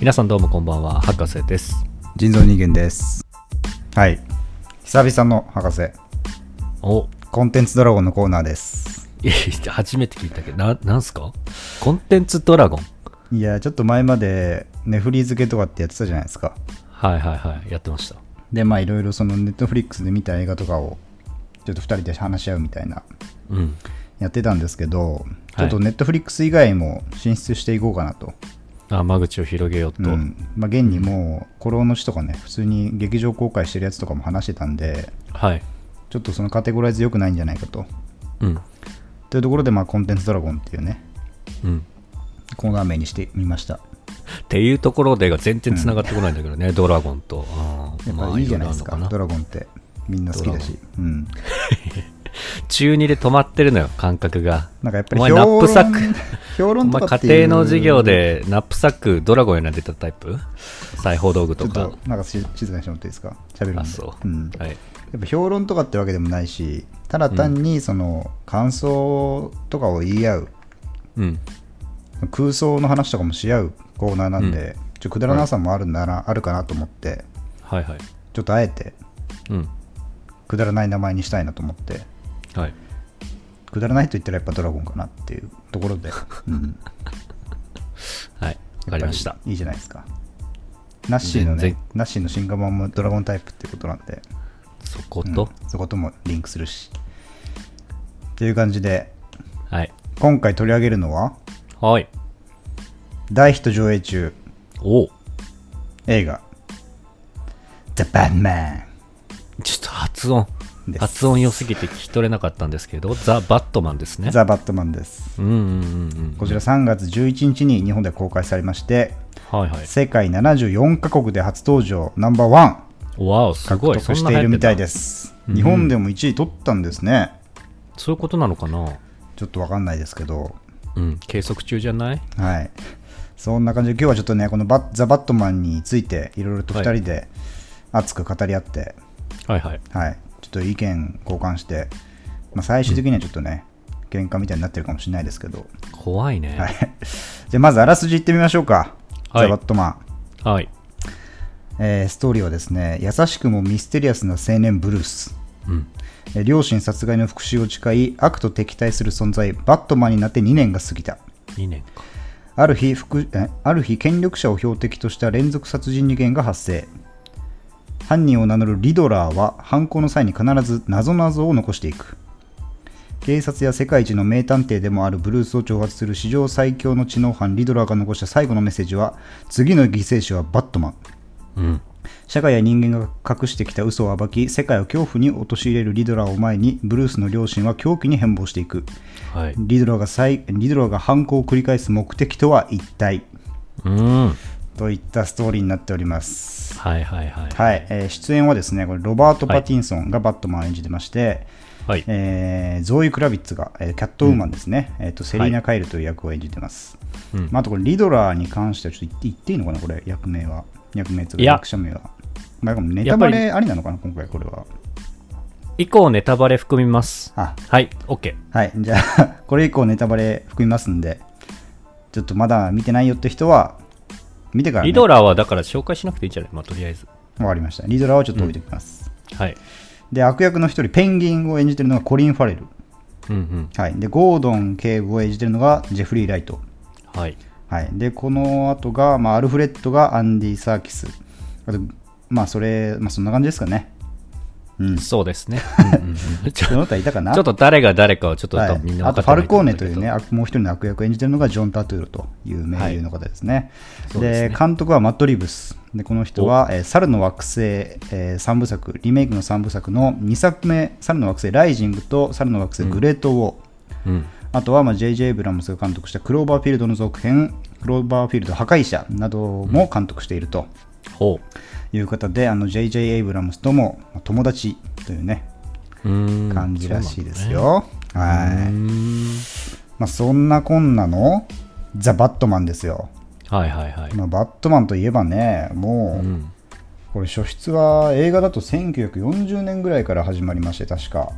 皆さんどうもこんばんは博士です。人造人間です。はい。久々の博士。お。コンテンツドラゴンのコーナーです。いや初めて聞いたけどななんすか？コンテンツドラゴン？いやちょっと前までネフリ付けとかってやってたじゃないですか。はいはいはいやってました。でまあいろいろそのネットフリックスで見た映画とかをちょっと2人で話し合うみたいな。うん。やってたんですけどちょっとネットフリックス以外も進出していこうかなと、あ間口を広げようと、うん。まあ、現にもう「古老の死」とかね普通に劇場公開してるやつとかも話してたんではい。ちょっとそのカテゴライズ良くないんじゃないかと。うん。というところで、まあ、コンテンツドラゴンっていうねうん。コーナー名にしてみました。っていうところでが全然つながってこないんだけどね、ドラゴンと。やっぱいいじゃないですか、ろろあドラゴンってみんな好きだし、うん、中2で止まってるのよ感覚が。なんかやっぱりお前ナップサック。評お論と前かっていう。家庭の授業でナップサックドラゴン選んでたタイプ？裁縫道具とか。となんかし静かにしてもらっていいですか？喋るんであそう、ん、はい。やっぱ評論とかってわけでもないしただ単にその感想とかを言い合う、うん。空想の話とかもし合う。コーナーなんで、ちょくだらなさもあるなら、あるかなと思って。はいはい。ちょっとあえて。うん。くだらない名前にしたいなと思ってはい。くだらないと言ったらやっぱドラゴンかなっていうところで、うん、はい。わかりました。いいじゃないですか。ナッシーの全ねナッシーの進化版もドラゴンタイプってことなんで、そこと、うん。そこともリンクするし。っていう感じで。はい。今回取り上げるのは？はい。大ヒット上映中。お。映画。The Batman ちょっと発音発音良すぎて聞き取れなかったんですけどザ・バットマンですね。ザ・バットマンです。うんうんうんうん。こちら3月11日に日本で公開されましてはいはい。世界74カ国で初登場ナンバーワンわおす獲ごい。得しているみたいす。です日本でも1位取ったんですね。そういうことなのかな？ちょっとわかんないですけど。うん。計測中じゃない？はい。そんな感じで今日はちょっとねこのバッザ・バットマンについていろいろと2人で熱く語り合って、はいはい。はい、ちょっと意見交換して、まあ、最終的にはちょっとね、喧嘩みたいになってるかもしれないですけど、怖いね。はい、じゃあまずあらすじいってみましょうか、はい。ザ・バットマン、はい。えーストーリーはですね優しくもミステリアスな青年ブルース、うん。えー両親殺害の復讐を誓い悪と敵対する存在バットマンになって2年が過ぎた。2年か。ある日ある日権力者を標的とした連続殺人事件が発生犯人を名乗るリドラーは犯行の際に必ず謎々を残していく。警察や世界一の名探偵でもあるブルースを挑発する史上最強の知能犯リドラーが残した最後のメッセージは次の犠牲者はバットマン。うん。社会や人間が隠してきた嘘を暴き世界を恐怖に陥れるリドラーを前にブルースの両親は狂気に変貌していく。はい。リドラーが再リドラーが犯行を繰り返す目的とは一体？うんといったストーリーになっております。はいはいはい。はい、えー出演はですね、これロバート・パティンソンがバットマンを演じてまして、はい。えーゾーイ・クラビッツが、えーキャットウーマンですね、えーとセリーナ・カイルという役を演じてます。うん。まあ、あとこれリドラーに関してはちょっと言って言っていいのかな、これ、役名は。役名とか役者名は。まあ、ネタバレありなのかな、今回これは。以降ネタバレ含みます。あ、はい OK はい、じゃあ、これ以降ネタバレ含みますんで、ちょっとまだ見てないよって人は、見てから、ね、リドラーはだから紹介しなくていいんじゃない？まあとりあえずわかりました。リドラーはちょっと置いておきます。はいで、悪役の一人、ペンギンを演じてるのがコリン・ファレル。うんうんはい。で、ゴードン警部を演じてるのがジェフリー・ライト。はいはい。で、この後が、まあ、アルフレッドがアンディ・サーキス。あと、まあ、それ、まあ、そんな感じですかね。うん。そうですね。うんうんうん。ちょその他いたかな？ちょっと誰が誰かはちょっとはい。みんなあと、ファルコーネというね、悪もう一人の悪役を演じてるのがジョン・タトゥーロという名優の方ですね。そうですね。で監督はマット・リブス。で、この人は、えー猿の惑星、え3部作、リメイクの3部作の2作目、猿の惑星ライジングと猿の惑星グレート・ウォー。けどうん。あとは、まあ、J.J. エイブラムスが監督したクローバーフィールドの続編、クローバーフィールド破壊者なども監督していると。ほいう方で、あの J.J. エイブラムスともまあ友達というね、う感じらしいですよ。ねはい。んまあ、そんなこんなのザ・バットマンですよ。はいはいはいまあ、バットマンといえばね、もう、うんこれ初出は映画だと1940年ぐらいから始まりまして、確か。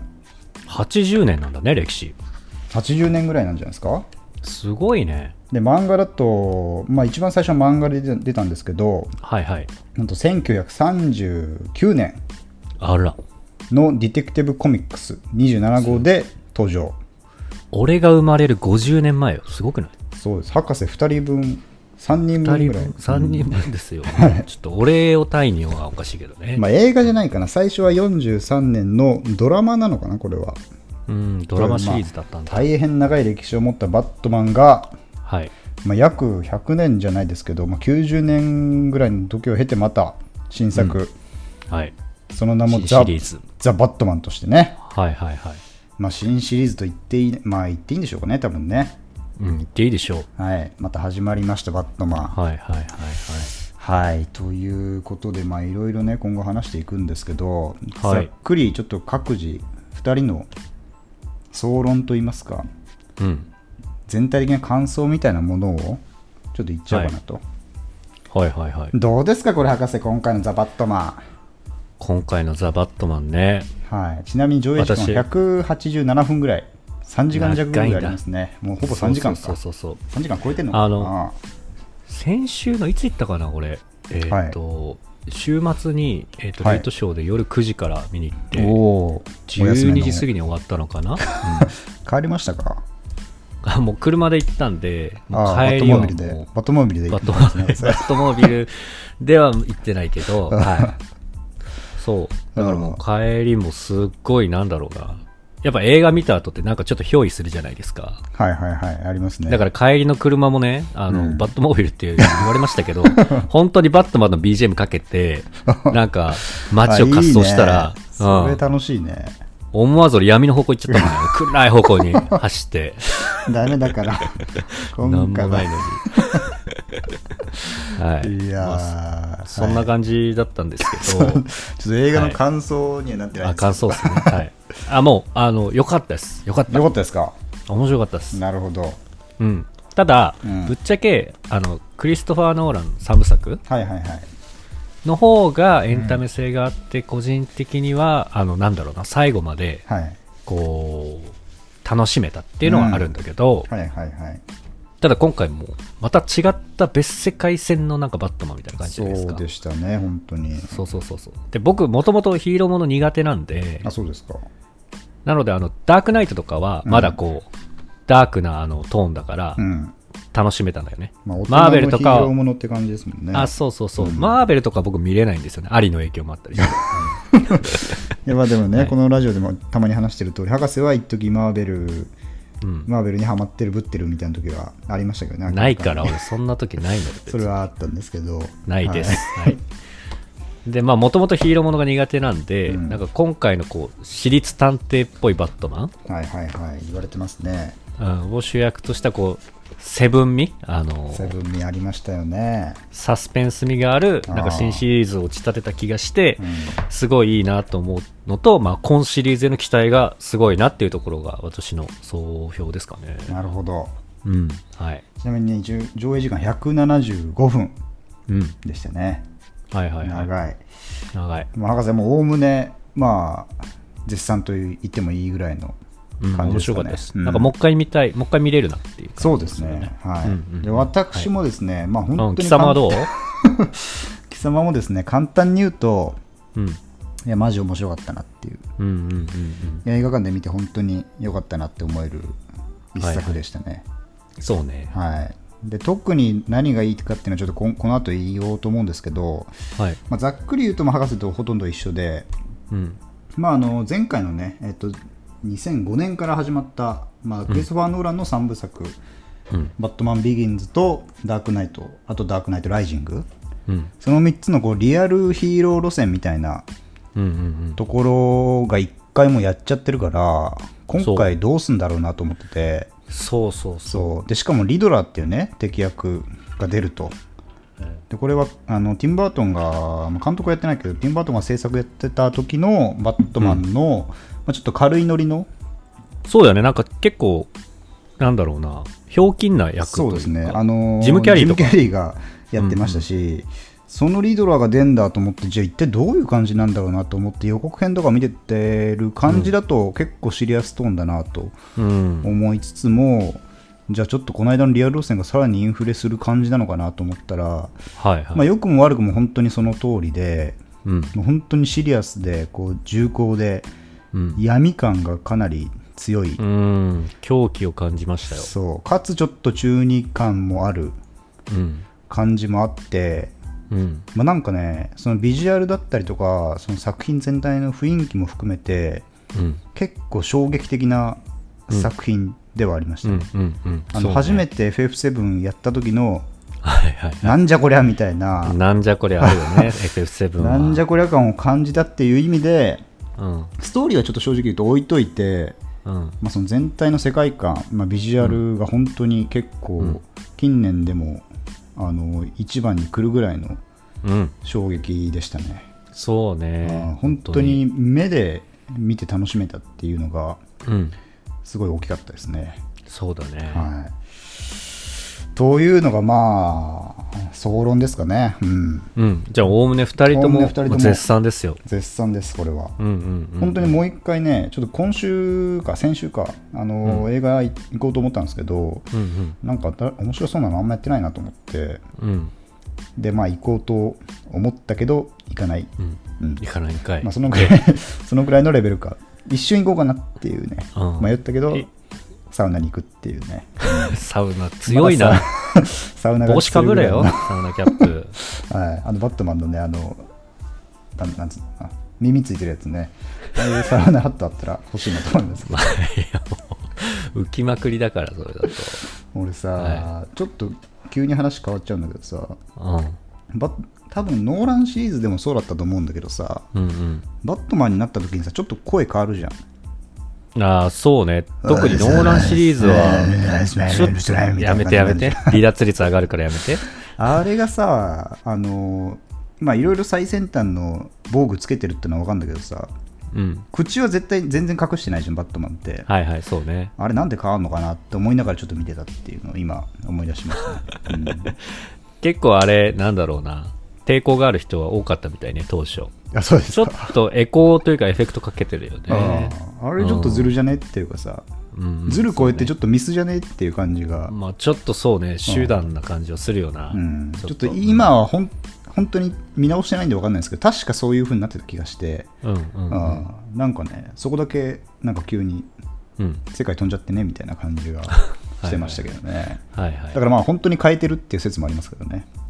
80年なんだね歴史80年ぐらいなんじゃないですかすごいね。で漫画だと、まあ、一番最初は漫画で出たんですけどはいはい。なんと1939年あら。のディテクティブコミックス27号で登場俺が生まれる50年前よ。すごくない？そうです博士2人分3人分 ?2 ぐらい人分、3人分ですよ。ちょっと俺を単位にはおかしいけどね。まあ、映画じゃないかな最初は43年のドラマなのかなこれはうん、ドラマシリーズだったんだ。大変長い歴史を持ったバットマンが、はい。まあ、約100年じゃないですけど、まあ、90年ぐらいの時を経てまた新作、はい。その名も新ザ・。ザ・バットマンとしてね、はいはいはい。まあ、新シリーズと言っていい、まあ、言っていいんでしょうかね多分ねうん、言っていいでしょう。はいまた始まりましたバットマンはいはいはいはい。はいということでまあいろいろね今後話していくんですけど、はいざっくりちょっと各自2人の総論といいますかうん。全体的な感想みたいなものをちょっと言っちゃおうかなと、はいはいはい。どうですかこれ博士今回のザ・バットマ今回のザ・バットマンね。ン、はい、ちなみに上映時間私は187分ぐらい3時間弱ぐらいありますねもうほぼ3時間かそうそうそうそう。3時間超えてんのかなあの先週のいつ行ったかな、俺。えっ、と、週末に、えーとはい。レイトショーで夜9時から見に行って、おお12時過ぎぎに終わったのかな、帰りましたか？あもう車で行ったんで、もう帰りはもうトモービルでバットモービル バットモービルでは行ってないけど、はい。そう。だからもう帰りもすっごいなんだろうな。やっぱ映画見た後ってなんかちょっと憑依するじゃないですか。はいはいはいありますねだから帰りの車もね、あの、うんバットモービルって言われましたけど、本当にバットマンの BGM かけて、なんか街を滑走したら、あいいねそれうん、楽しいね、思わず俺闇の方向行っちゃったもんね。暗い方向に走って。ダメだから今なんも回はないのに。はい。いやー、まあそんなはい感じだったんですけど、ちょっと映画の感想にはなってないあ、です感想ですね。はい。あ、もう、あの、良かったです。良かった。よかったですか？面白かったです。なるほどうん。ただ、うんぶっちゃけ、あの、クリストファー・ノーラン3部作はいはいはいの方がエンタメ性があって、個人的には、あの、なんだろうな、最後まで、はいこう、楽しめたっていうのはあるんだけど、はいはいはいただ今回も、また違った別世界線のなんかバットマンみたいな感じじゃないですか。そうでしたね本当にそうそうそうそう。で、僕、もともとヒーローもの苦手なんで、あそうですかなので、あの、ダークナイトとかは、まだこう、ダークなあのトーンだからう、ん楽しめたんだよね。まあ大マーベルとか人のヒーローものって感じですもんねあ、そうそうそう、うんマーベルとか僕見れないんですよね。アリの影響もあったりして。いやまあでもね、はいこのラジオでもたまに話してる通り博士は一時マーベルうん。マーベルにハマってるぶってるみたいな時はありましたけどね。ないから、明俺、そんな時ないのそれはあったんですけど。ないです。はい。はい。で、まあ、もともとヒーローものが苦手なんで、うん。なんか今回のこう、私立探偵っぽいバットマン、はいはいはい。言われてますね。うん、を主役としたこう、セブン味？あのセブン味ありましたよねサスペンス味がある、なんか新シリーズを打ち立てた気がして、すごいいいなと思うのと、まあ、今シリーズへの期待がすごいなっていうところが私の総評ですかね。なるほどうん。はい。ちなみに、ね、上上映時間175分うん。でしたね、はいはいはい。長い、長い。まあ、博士もおおむねまあ絶賛と言ってもいいぐらいの感じですかね白かったです。うんなんかもう一回見たい、もう一回見れるなっていうそうですね。はい。うんうんで私もですね、まあ本うん、当に貴様はどう？貴様もですね、簡単に言うと、うん。いや、マジ面白かったなっていう。うんうんうんうん。いや映画館で見て本当に良かったなって思える一作でしたね。そうね。はい。で特に何がいいかっていうのはちょっとこんこの後言おうと思うんですけど、はい。まあ、ざっくり言うとまあ博士とほとんど一緒で、うん。まあ、あの前回のね、えっと、2005年から始まった、まあ、クリストファー・ノーランの3部作、うん。バットマン・ビギンズとダークナイトあとダークナイト・ライジングうん。その3つのこうリアルヒーロー路線みたいな。ところが1回もやっちゃってるから今回どうすんだろうなと思っててそうそうそそうでしかもリドラーっていうね敵役が出るとう。でこれはあのティンバートンがまあ監督はやってないけどティンバートンが制作やってた時のバットマンの、まあ、ちょっと軽いノリのそうだよね。なんか結構、なんだろうな、ひょうきんな役。そうですね、あのジムキャリーとかジムキャリーがやってましたし、そのリドラーが出んだと思って、じゃあ一体どういう感じなんだろうなと思って、予告編とか見ててる感じだと、結構シリアストーンだなとうん。思いつつも、じゃあちょっとこの間のリアル路線がさらにインフレする感じなのかなと思ったら、はいはい。まあ、良くも悪くも本当にその通りでうん。もう本当にシリアスでこう重厚でうん。闇感がかなり強い、うん。狂気を感じましたよ。そうかつちょっと中二感もあるうん。感じもあって、うん。まあ、なんかねそのビジュアルだったりとかその作品全体の雰囲気も含めてうん。結構衝撃的な作品ではありましたね、うん。うん。うん。あのね初めて FF7 やった時のはいはいはい。なんじゃこりゃみたいな、なんじゃこりゃあるよね、FF7 は。なんじゃこりゃ感を感じたっていう意味でうん。ストーリーはちょっと正直言うと置いといて、うん。まあ、その全体の世界観、まあ、ビジュアルが本当に結構、うん近年でもあの一番に来るぐらいのうん。衝撃でしたね、そうあーね。本当に目で見て楽しめたっていうのがうん。すごい大きかったですね。そうだね。はい、というのがまあ総論ですかね、うん、うん。じゃあ、おおむね2人とも人とも絶賛ですよ。絶賛ですこれは。うんうんうん。本当にもう一回ね、ちょっと今週か先週か、あの映画行こうと思ったんですけど、うんうん。なんかだ面白そうなのあんまやってないなと思って、うん。で、まあ行こうと思ったけど、行かない。うん。うん行かないんかい。まあ、そのぐらい そのぐらいのレベルか。一瞬行こうかなっていうね、うん迷ったけどえ、サウナに行くっていうね。サウナ強いな。サウナ 帽子かぶれよ、サウナキャップ。はい、あのバットマンのね、あの、なんなんつうのかな耳ついてるやつね、ああいうサウナハットあったら欲しいなと思いますけどまあ、いやもう、浮きまくりだから、それだと。俺さ、はちょっと急に話変わっちゃうんだけどさ、うん。バ多分ノーランシリーズでもそうだったと思うんだけどさ、うんうん。バットマンになった時にさ、ちょっと声変わるじゃん。ああ、そうね。特にノーランシリーズは、ちょっとやめてやめて。離脱率上がるからやめて。あれがさ、あの、まあいろいろ最先端の防具つけてるってのは分かるんだけどさ、うん。口は絶対全然隠してないじゃん、バットマンって。はいはい、そうね。あれなんで変わるのかなって思いながらちょっと見てたっていうのを今思い出しましたね。うん結構あれ、なんだろうな。抵抗がある人は多かったみたいね、当初。あそうですちょっか。とエコーというかエフェクトかけてるよね。ああれちょっとずるじゃねっていうかさ、うんずる超えてちょっとミスじゃねっていう感じが、まあちょっとそうね、集団な感じはするよな。うんちょっと今はほん本当に見直してないんで分かんないですけど確かそういう風になってた気がして、うんうんうん。うんなんかねそこだけなんか急にうん。世界飛んじゃってねみたいな感じが してましたけどねはいはい。だからまあ本当に変えてるっていう説もありますけどねうん。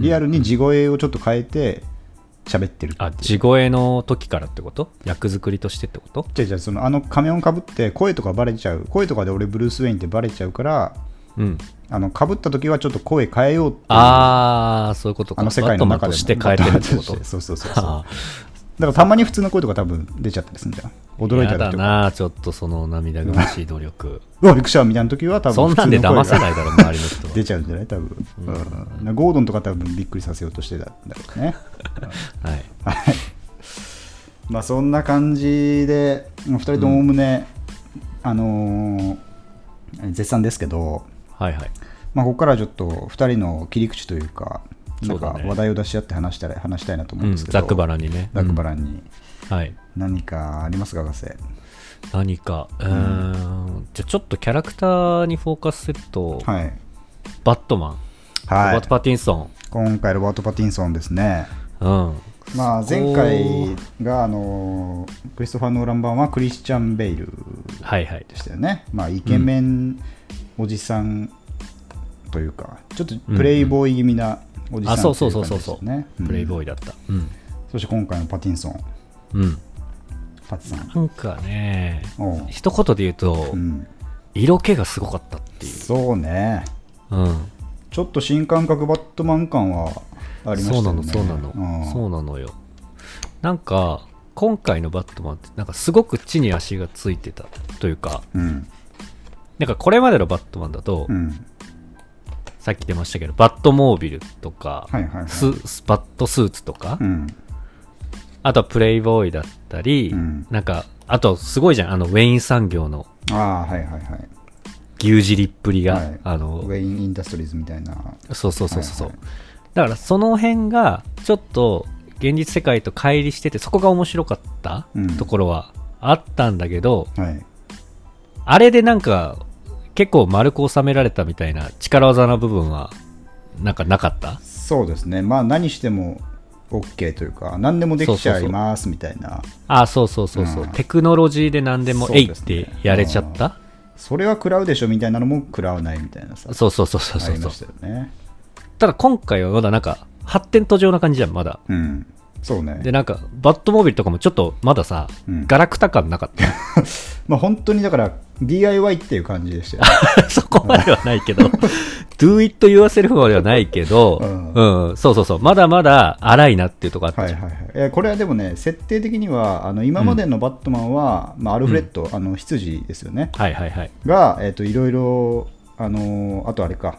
リアルに地声をちょっと変えて喋ってるってあ、地声の時からってこと？役作りとしてってこと？じゃあじゃあそのあの仮面をかぶって声とかバレちゃう。声とかで俺ブルース・ウェインってバレちゃうからうん。あのかぶった時はちょっと声変えようっていう。ああ、そういうことか。あの世界の中でして変えてるってこと？そうそうそうそう。あだからたまに普通の声とか多分出ちゃったりするんだ驚いたりとか。な、ちょっとその涙ぐましい努力。うわびっくりした。みたいな時は多分そんなんで騙せないだろ、周りの人は。出ちゃうんじゃない？多分、うん。ゴードンとか多分びっくりさせようとしてたんだろうね。はい。はい。まあそんな感じで2人ともおおむね、あのー絶賛ですけど、はいはい。まあ、ここからはちょっと2人の切り口というかなんか話題を出し合って話したい話したいなと思ううんん、ですけど、ざっくばらんにね。ざっくばららん。にはい。何かありますか博士何か、うーん、じゃあちょっとキャラクターにフォーカスすると、はい。バットマン、ロはい。バート・パティンソン、今回ロバート・パティンソンですね。うん。まあ、前回があのクリストファー・ノーラン版はクリスチャン・ベイルはいはい。でしたよね、まあ、イケメンおじさんというか、ちょっとプレイボーイ気味なおじさんあ、そうそうとそそうそういう。プレイボーイ、だった。うん。そして今回のパティンソン、うん。パティさん。なんかね、一言で言うと、うん、色気がすごかったっていう。そうね、うん。ちょっと新感覚バットマン感はありましたよね。そうなの、そうなの、んそうなのよ。なんか、今回のバットマンって、なんかすごく地に足がついてたというか、うんなんかこれまでのバットマンだと、うんさっき出ましたけど、バットモービルとか、はいはいはい。ススバットスーツとか、うん。あとはプレイボーイだったり、うん。なんか、あとすごいじゃん、あの、ウェイン産業のああはいはいはい。牛耳りっぷりが、はい。あのウ、ェイン・インダストリーズみたいな。そうそうそうそう、はいはい。だからその辺がちょっと現実世界と乖離しててそこが面白かったうん。ところはあったんだけど、はい。あれでなんか結構丸く収められたみたいな力技の部分は、なんかなかった？そうですね。まあ何しても OK というか何でもできちゃいますみたいな。あ、そうそうそうそう、うん。テクノロジーで何でも、えいってやれちゃった？それは食らうでしょみたいなのも食らわないみたいなさそうそうそうそうそうね。ただ今回はまだなんか、発展途上な感じじゃん、まだ。うんそうね。で、なんか、バットモービルとかもちょっとまださ、うん。ガラクタ感なかった。まあ本当にだから DIY っていう感じでしたよ。ね そこまではないけど、do it yourself まではないけど、うん。うん、そうそうそう、まだまだ荒いなっていうとこあったじゃん。はいはいはい。えこれはでもね設定的にはあの今までのバットマンは、まあ、アルフレッド、あの執事ですよね。はいはいはい。が、えっといろいろあのあとあれか。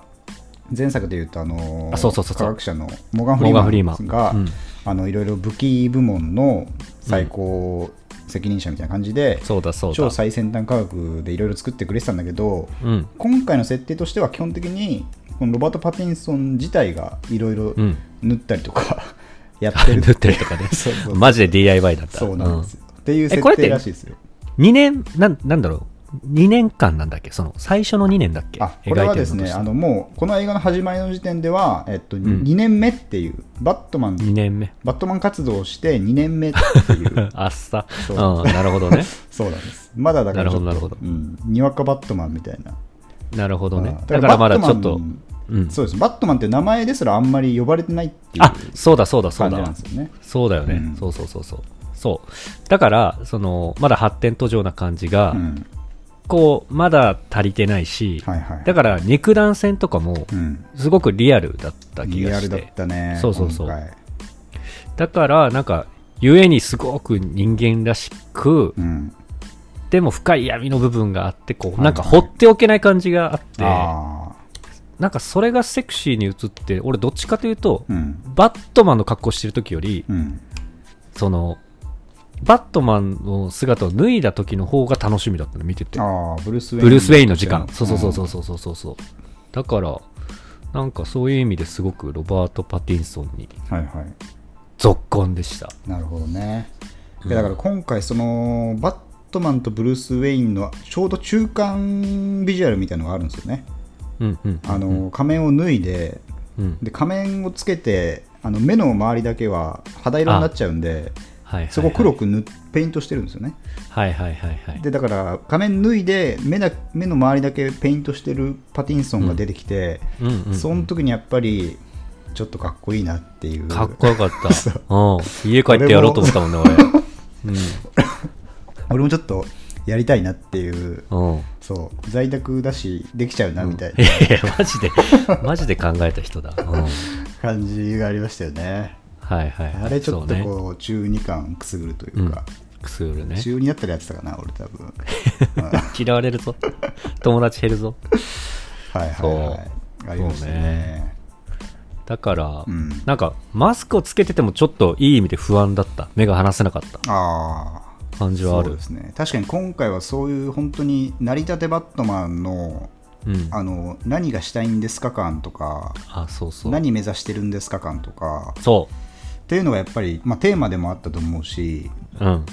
前作でいうとあのあそうそうそうそう。科学者のモーガン・フリモーマン。が、うんあのいろいろ武器部門の最高責任者みたいな感じで、そうだそうだ。超最先端科学でいろいろ作ってくれてたんだけどうん。今回の設定としては基本的にこのロバート・パティンソン自体がいろいろうん。塗ったりとか やってる塗ってるとかね そうそうそうマジで DIY だった。そうなんですよ、っていう設えこれって定らしいですようん。2年、なん、なんだろう？2年間なんだっけ？その、最初の2年だっけ？あこれはですねあのもうこの映画の始まりの時点では、えっとん。2年目っていうバットマン2年目。バットマン活動をして2年目っていう。あっさ。そう。うん、なるほどね。そうなんです。まだだからなるほどなるほど。うん、にわかバットマンみたいな。なるほどね。あ。だからまだちょっとうん。そうです。バットマンって名前ですらあんまり呼ばれてないっていうあ、そうだそうだそうだ。そうだよね、うん。そうそうそうそう。そう。だから、その、まだ発展途上な感じが、うんこう、まだ足りてないし、はいはい。だから肉弾戦とかも、うん。すごくリアルだった気がして。リアルだったねそうそうそう。だから、なんか、ゆえにすごく人間らしく、うんでも深い闇の部分があって、こう、はいはい。なんか放っておけない感じがあって、あなんかそれがセクシーに映って、俺どっちかというと、あうん。バットマンの格好してる時より、うん。その、バットマンの姿を脱いだ時の方が楽しみだったの、見てて。ああブルース・ウェインブルース・ウェインの時間。そうそうそうそううそうそうそう。だから、なんかそういう意味ですごくロバート・パティンソンにんはいはい続婚でした。なるほどね。うんだから今回そのバットマンとブルース・ウェインのちょうど中間ビジュアルみたいなのがあるんですよね。うんうん。あの仮面を脱いでうん。で仮面をつけてあの目の周りだけは肌色になっちゃうんではいはいはい。そこ黒く塗っペイントしてるんですよね。はいはいはいはい。でだから仮面脱いで目だ目の周りだけペイントしてるパティンソンが出てきて、うんうんうんその時にやっぱりちょっとかっこいいなっていう。かっこよかった。うん。家帰ってやろうと思ったもんね、俺。俺もちょっとやりたいなっていううん。うん。そう在宅だしできちゃうなみたいいなやいや、マジで、マジで考えた人だ。うん。感じがありましたよね。はいはいはい。あれちょっとこう中二感くすぐるというか、くすぐるね。中二だったらやってたかな俺多分 嫌われるぞ。友達減るぞ。はいはいはいありましたそうねねだから、うんなんか、マスクをつけててもちょっといい意味で不安だった。目が離せなかったああ感じはあるそうで。すね確かに今回はそういう本当に成り立てバットマンのうん。あの何がしたいんですか感とかあ、そうそう。何目指してるんですか感とかそっていうのがやっぱり、まあ、テーマでもあったと思うしう。うん。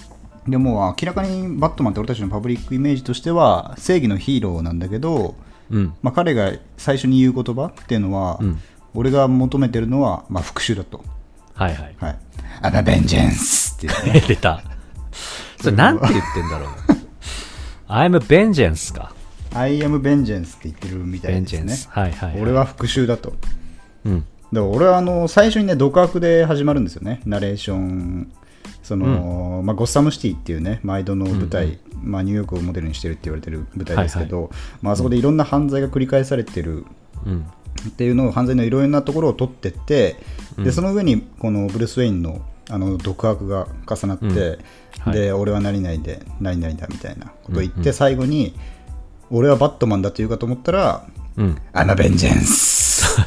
でも明らかにバットマンって俺たちのパブリックイメージとしては正義のヒーローなんだけど、うん。まあ、彼が最初に言う言葉っていうのは、うん俺が求めてるのは、まあ、復讐だと。はいはい。はい。アナベンジェンスってね。出た。それなんて言ってんだろう。I'm a vengeance か。I am vengeance って言ってるみたいですね。はいはい、はい。俺は復讐だと。うん。だから俺はあの最初にね、独白で始まるんですよね、ナレーション。そのまあ、ゴッサムシティっていうね、毎度の舞台、まあ、ニューヨークをモデルにしてるって言われてる舞台ですけど、まあ、あそこでいろんな犯罪が繰り返されてるうん。っていうのを犯罪のいろいろなところを取ってって、うん。でその上にこのブルース・ウェインのあの独白が重なって、うん。はい。で俺は何々で何々だみたいなことを言って、うんうん最後に俺はバットマンだと言うかと思ったらうん。「アナベンジェンス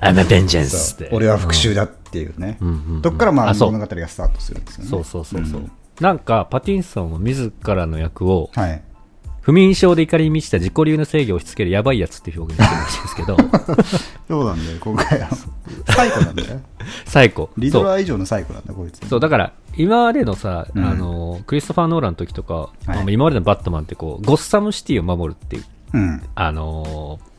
I'm a vengeance って。俺は復讐だっていうね、うん。うんうんどっからまあ物語がスタートするんですよね。そうそうそうそう。ん。なんか、パティンソンは自らの役を、はい。不眠症で怒りに満ちた自己流の制御を押し付けるやばいやつっていう表現してるらしいんですけど、そうなんだよ今回は。サイコなんだよ。最高。リドラー以上のサイコなんだこいつ。そう、だから、今までのさ、うん。あの、クリストファー・ノーランの時とか、今までのバットマンってこう、ゴッサムシティを守るっていううん。あのー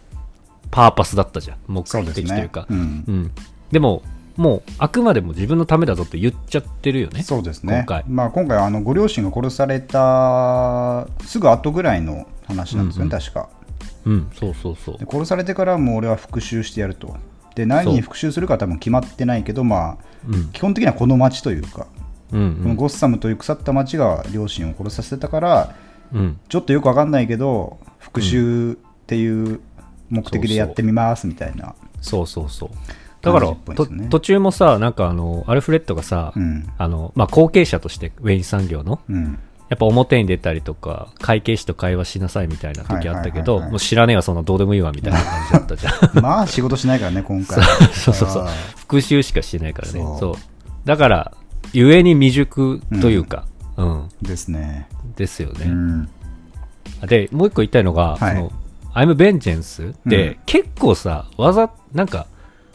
パーパスだったじゃん。目的というか。うん。うん。でも、もう、あくまでも自分のためだぞって言っちゃってるよね。そうですね。今回。まあ、今回あのご両親が殺されたすぐ後ぐらいの話なんですよね、うんうん。確か。うん、そうそうそう。で。殺されてからもう俺は復讐してやると。で何に復讐するかは多分決まってないけどまあうん、基本的にはこの町というか、うん、このゴッサムという腐った町が両親を殺させたからうん。ちょっとよくわかんないけど復讐っていう目的でやってみますみたいなそうそうそう。だから、ねと途中もさ、なんかあの、アルフレッドがさ、うんあの、まあ、後継者として、ウェイン産業の、うんやっぱ表に出たりとか、会計士と会話しなさいみたいな時あったけど、もう知らねえわ、そんなどうでもいいわみたいな感じだったじゃん。まあ仕事しないからね今回そうそうそう。復習しかしてないからね。そう。だから、ゆえに未熟というか、うん、ですねですよね。うんで、もう一個言いたいのが、はいその、I'm Vengeance って、うん。結構さ、わざ、なんか、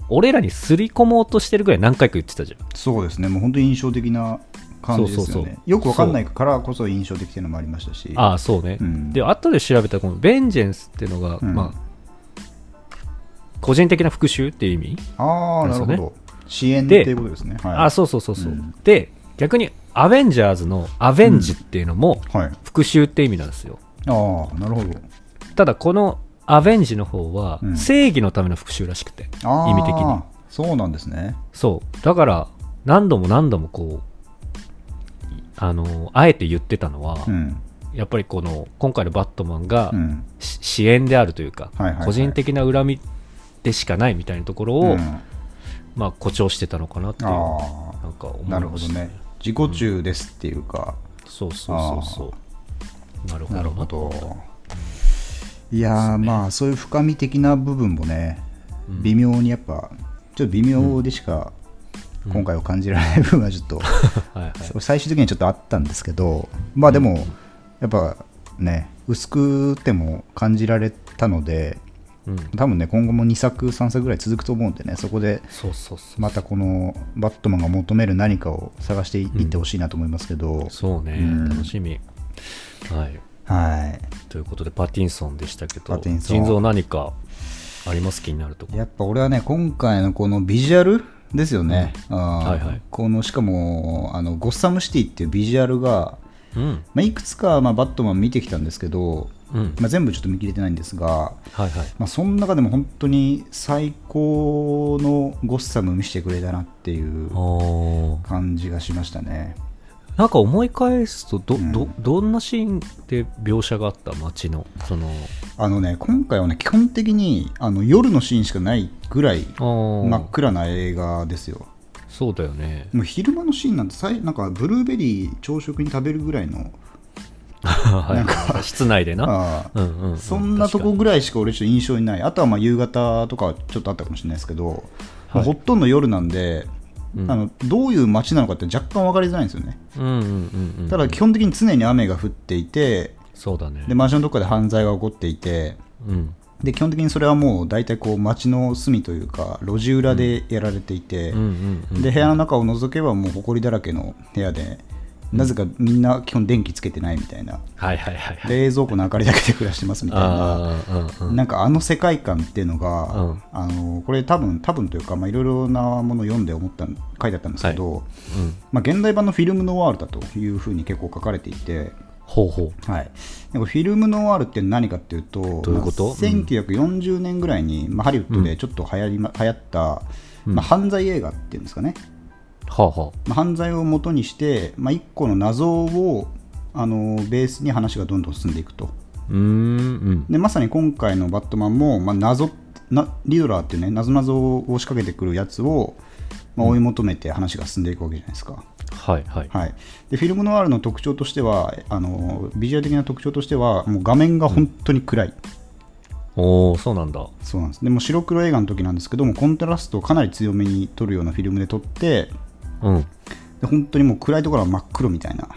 俺らにすり込もうとしてるぐらい何回か言ってたじゃん。そうですね。もう本当に印象的な感じですよね。そうそうそう。よくわかんないからこそ印象的っていうのもありましたし。ああ、そうね。うん。で、後で調べたら、この Vengeance っていうのが、うん。まあ、個人的な復讐っていう意味、ああなるほど。支援っていうことですね。はい。あそうそうそうそう。うん。で、逆に、アベンジャーズのアベンジっていうのも、はい。復讐って意味なんですよ。ああなるほどただ、このアベンジの方はう、ん。正義のための復讐らしくて、あー。意味的に。そうなんですね。そう。だから、何度も何度もこう、あの、あえて言ってたのは、うん。やっぱりこの、今回のバットマンが、うん。し支援であるというか、はいはいはい。個人的な恨みでしかないみたいなところを、うん。まあ、誇張してたのかなっていう、あなんか思いあなるほましたどね。自己中ですっていうか。そうそうそうそう。なるほど。いやーまあそういう深み的な部分もねうん微妙にやっぱちょっと微妙でしか今回は感じられない部分はちょっと。最終的にはちょっとあったんですけどまあでもやっぱね薄くても感じられたのでうん、多分ね今後も2作3作ぐらい続くと思うんでねそこで。またこのバットマンが求める何かを探していってほしいなと思いますけど、そうね、うん楽しみ。はい。はいということで、パティンソンでしたけど、腎臓何かあります？気になるところ。やっぱ俺はね今回のこのビジュアルですよね、あーはいはいこのしかもあのゴッサムシティっていうビジュアルが、うん。まあ、いくつか、まあ、バットマン見てきたんですけど、うん。まあ、全部ちょっと見切れてないんですが、はいはい。まあ、その中でも本当に最高のゴッサム見せてくれたなっていう。感じがしましたね。なんか思い返すとど、うん。ど、どんなシーンで描写があった街の、その、あのね今回はね基本的にあの夜のシーンしかないぐらい真っ暗な映画ですよ。そうだよね。もう昼間のシーンなんてさいなんかブルーベリー朝食に食べるぐらいの はい。なんか。室内でな。そんなとこぐらいしか俺ちょっと印象にない。あとはまあ夕方とかはちょっとあったかもしれないですけど、まあほとんど夜なんで、うんあのどういう街なのかって若干分かりづらいんですよね。ただ基本的に常に雨が降っていてそうだね。でマンションのどっかで犯罪が起こっていてうん。で基本的にそれはもう大体こう街の隅というか路地裏でやられていて。で部屋の中を覗けばもう埃だらけの部屋でなぜかみんな基本電気つけてないみたいな。はいはいはいはい。冷蔵庫の明かりだけで暮らしてますみたいな。ああ、うんうん。なんかあの世界観っていうのが、うん。あのこれ多分多分というかまあいろいろなものを読んで思った書いてあったんですけど、うん。まあ、現代版のフィルムノワールだというふうに結構書かれていて、ほうほう。はい、でもフィルムノワールって何かっていうとどういうこと？まあ1940年ぐらいに、まあ、ハリウッドでちょっと流行り、ま流行った、まあ、犯罪映画っていうんですかね、はあはまあ、犯罪を元にして、まあ、一個の謎をあのベースに話がどんどん進んでいくと。あ。うーん。うん。でまさに今回のバットマンも、まあ、謎なリドラーっていうね謎々を仕掛けてくるやつを、まあ、追い求めて話が進んでいくわけじゃないですか、はいはい。はい、でフィルムノワールの特徴としてはあのビジュアル的な特徴としてはもう画面が本当に暗い、おおそうなんだ。そうなんですでも白黒映画の時なんですけどもコントラストをかなり強めに撮るようなフィルムで撮ってうん。で本当にもう暗いところは真っ黒みたいな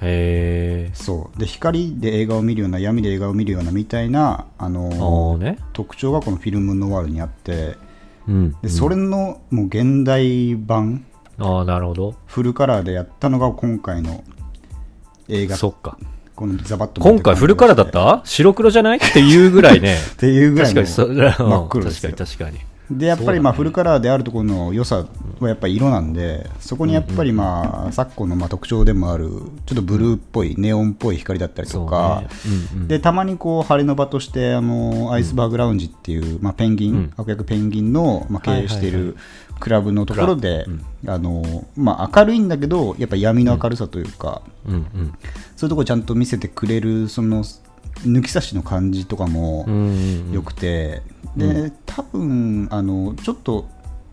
へえ。そうで光で映画を見るような闇で映画を見るようなみたいなああのあね。特徴がこのフィルムノワールにあってうん。でそれのもう現代版ああ、なるほど。フルカラーでやったのが今回の映画そっか。このザバッと今回フルカラーだった？白黒じゃない？っていうぐらいね。っていうぐらいの真っ黒ですよ確かに確かに。でやっぱりまあフルカラーであるところの良さはやっぱり色なんでそこにやっぱりまあ昨今のまあ特徴でもあるちょっとブルーっぽいネオンっぽい光だったりとか、でたまにこう晴れの場としてあのアイスバーグラウンジっていう、まあ、ペンギン、うん。悪役ペンギンの、まあ、経営しているクラブのところで、あのまあ、明るいんだけどやっぱ闇の明るさというか、そういうところちゃんと見せてくれるその抜き差しの感じとかも、うん。うんうんよくて、で多分あのちょっと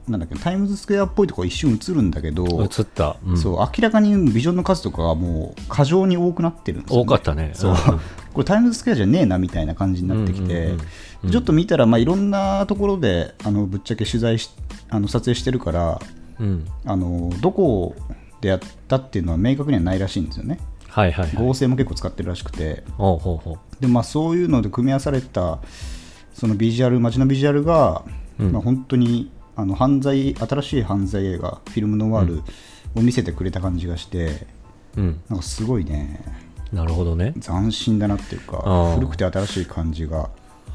なんだっけタイムズスクエアっぽいところ一瞬映るんだけど、映った。うん。そう明らかにビジョンの数とかがもう過剰に多くなってるんですよ、ね、多かったね。そう、んん。これタイムズスクエアじゃねえなみたいな感じになってきて、うんうんうん。ちょっと見たら、まあ、いろんなところであのぶっちゃけ取材しあの撮影してるからうん。あのどこでやったっていうのは明確にはないらしいんですよねはいはいはい。合成も結構使ってるらしくてほうほうほで、まあ、そういうので組み合わされたそのビジュアル街のビジュアルが、うんまあ、本当にあの犯罪新しい犯罪映画フィルムノワールを見せてくれた感じがして、う。うん。なんかすごいねなるほどね。斬新だなっていうか古くて新しい感じが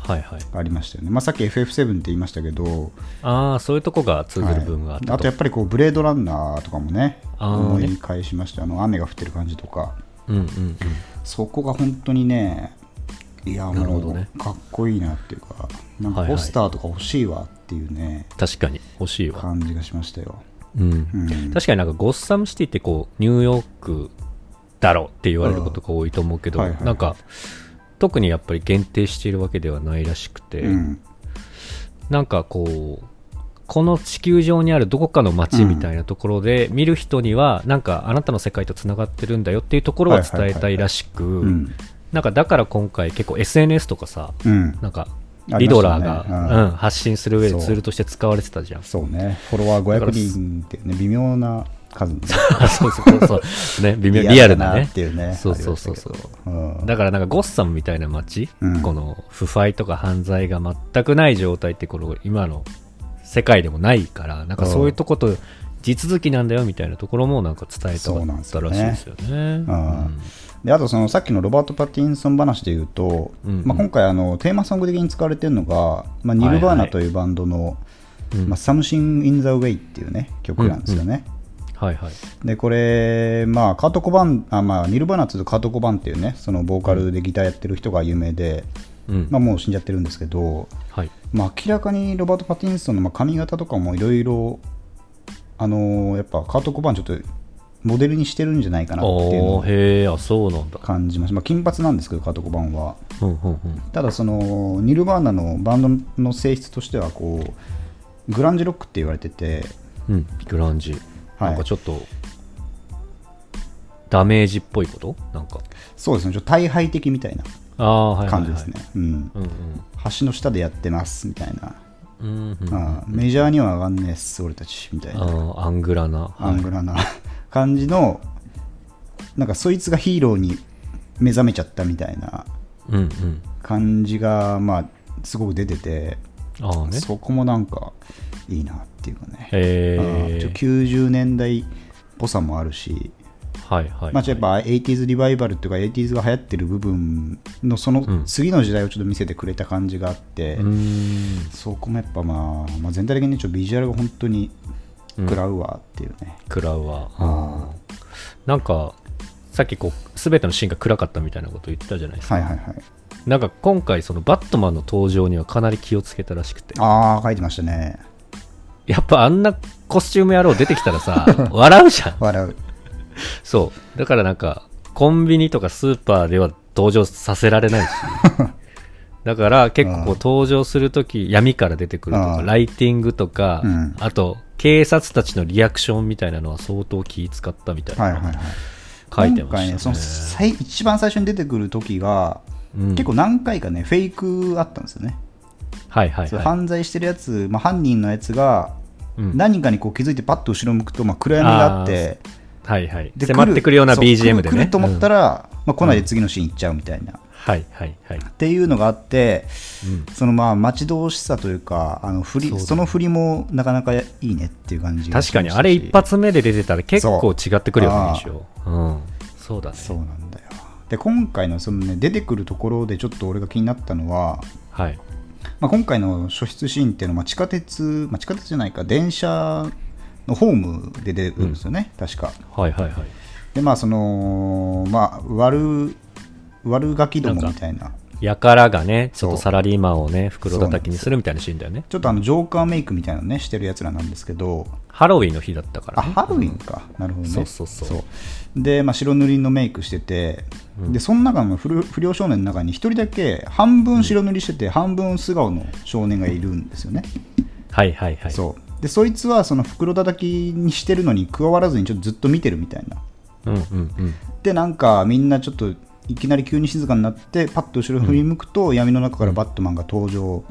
はいはい。ありましたよね、まあ、さっき FF7 って言いましたけど、ああ、そういうとこが通ずる部分があったと。はいあとやっぱりこうブレードランナーとかもね思い返しましたあの雨が降ってる感じとかうんうんうん。そこが本当にねいやもう、なるほどねかっこいいなっていうかなんかポスターとか欲しいわっていうね、確かに欲しいわ。感じがしましたよ、うん。うん、確かになんかゴッサムシティってこうニューヨークだろって言われることが多いと思うけど、うんはいはいなんか特にやっぱり限定しているわけではないらしくて、うんなんかこうこの地球上にあるどこかの街みたいなところで見る人にはなんかあなたの世界とつながってるんだよっていうところは伝えたいらしくうん。なんかだから今回結構 SNS とかさうん。なんかリドラーが、うん。うん発信する上でツールとして使われてたじゃん。そうね。フォロワー500人ってね微妙な数のね。そうそうそうね微妙リアルなね。っていうねそうそうそうそう。うん。だからなんかゴッサムみたいな街、うん。この腐敗とか犯罪が全くない状態ってこの今の世界でもないからなんかそういうとこと地続きなんだよみたいなところもなんか伝えたかったらしいですよね。うん。であとそのさっきのロバート・パティンソン話で言うと、うん。うん。まあ、今回あのテーマソング的に使われてるのが、まあ、ニルバーナというバンドのうん。まあ、Something in the Way っていうね曲なんですよね。はいはい。でこれ、まあ、カート・コバンあ、まあ、ニルバーナっていうとカート・コバンっていうねそのボーカルでギターやってる人が有名で、うんまあ、もう死んじゃってるんですけど、はい。まあ、明らかにロバート・パティンソンのまあ髪型とかもいろいろあのーやっぱカート・コバンちょっとモデルにしてるんじゃないかなっていうのおをーへえ、あ、そうなんだ。感じました、まあ、金髪なんですけどカート・コバンはうんうんうん。ただそのニルバーナのバンドの性質としてはこうグランジロックって言われててうん、グランジ。はいなんかちょっと、ダメージっぽいこと？なんか。そうですねちょっと大敗的みたいな。感じですね。橋の下でやってますみたいな、うんうんうん、あメジャーには上がんねえっす俺たちみたいな。アングラな。アングラな。感じのなんかそいつがヒーローに目覚めちゃったみたいな。感じがまあすごく出てて、ああね。そこもなんかいいなっていうかね、へえうんちょ。90年代っぽさもあるし、はいはい。まあ、やっぱ 80s リバイバルっていうか 80s が流行ってる部分のそのうん次の時代をちょっと見せてくれた感じがあって、うーん。そこもやっぱ、まあ、まあ全体的にちょっとビジュアルが本当に食らうわっていうね、食らうわ。あなんか、さっきこう、すべてのシーンが暗かったみたいなこと言ってたじゃないですか。はいはいはいなんか今回、そのバットマンの登場にはかなり気をつけたらしくて。ああ書いてましたねやっぱあんなコスチューム野郎出てきたらさ、笑うじゃん。笑うそう。だからなんか、コンビニとかスーパーでは登場させられないし。だから結構登場するとき闇から出てくるとか、うんライティングとか、うん。あと警察たちのリアクションみたいなのは相当気使ったみたいな、はいはいはい。書いてま今回ねそのしたね。最一番最初に出てくる時が、うん。結構何回かねフェイクあったんですよね、はいはい犯罪してるやつ、まあ、犯人のやつがうん。何かにこう気づいてパッと後ろ向くと、まあ、暗闇があってはいはい。で迫ってくるような BGM でね。来ると思ったら、ら、まあ、来ないで次のシーン行っちゃうみたいな、っはいはいはい。ていうのがあってうんそのまあ待ち遠しさというかあの振りそ,、の振りもなかなかいいねっていう感じが確かにあれ一発目で出てたら結構違ってくるよね、印象。うん。そうだね。そうなんだよで今回のその、ね、出てくるところでちょっと俺が気になったのは、はい。まあ、今回の初出シーンっていうのはまあ地下鉄、まあ、地下鉄じゃないか電車のホームで出るんですよね、確か。はいはいはい。でまあそのまあ悪悪ガキどもみたいな。やからがね、ちょっとサラリーマンをね、袋叩きにするみたいなシーンだよね。ちょっとあのジョーカーメイクみたいなのねしてるやつらなんですけど。ハロウィンの日だったからね。あハロウィンか、なるほどね。そうそうそう。で、まあ、白塗りのメイクしてて、でその中の不良不良少年の中に一人だけ半分白塗りしてて、半分素顔の少年がいるんですよね、はいはいはい。そうでそいつはその袋叩きにしてるのに加わらずにちょっとずっと見てるみたいなうんうんうん。でなんかみんなちょっといきなり急に静かになってパッと後ろ振り向くと、闇の中からバットマンが登場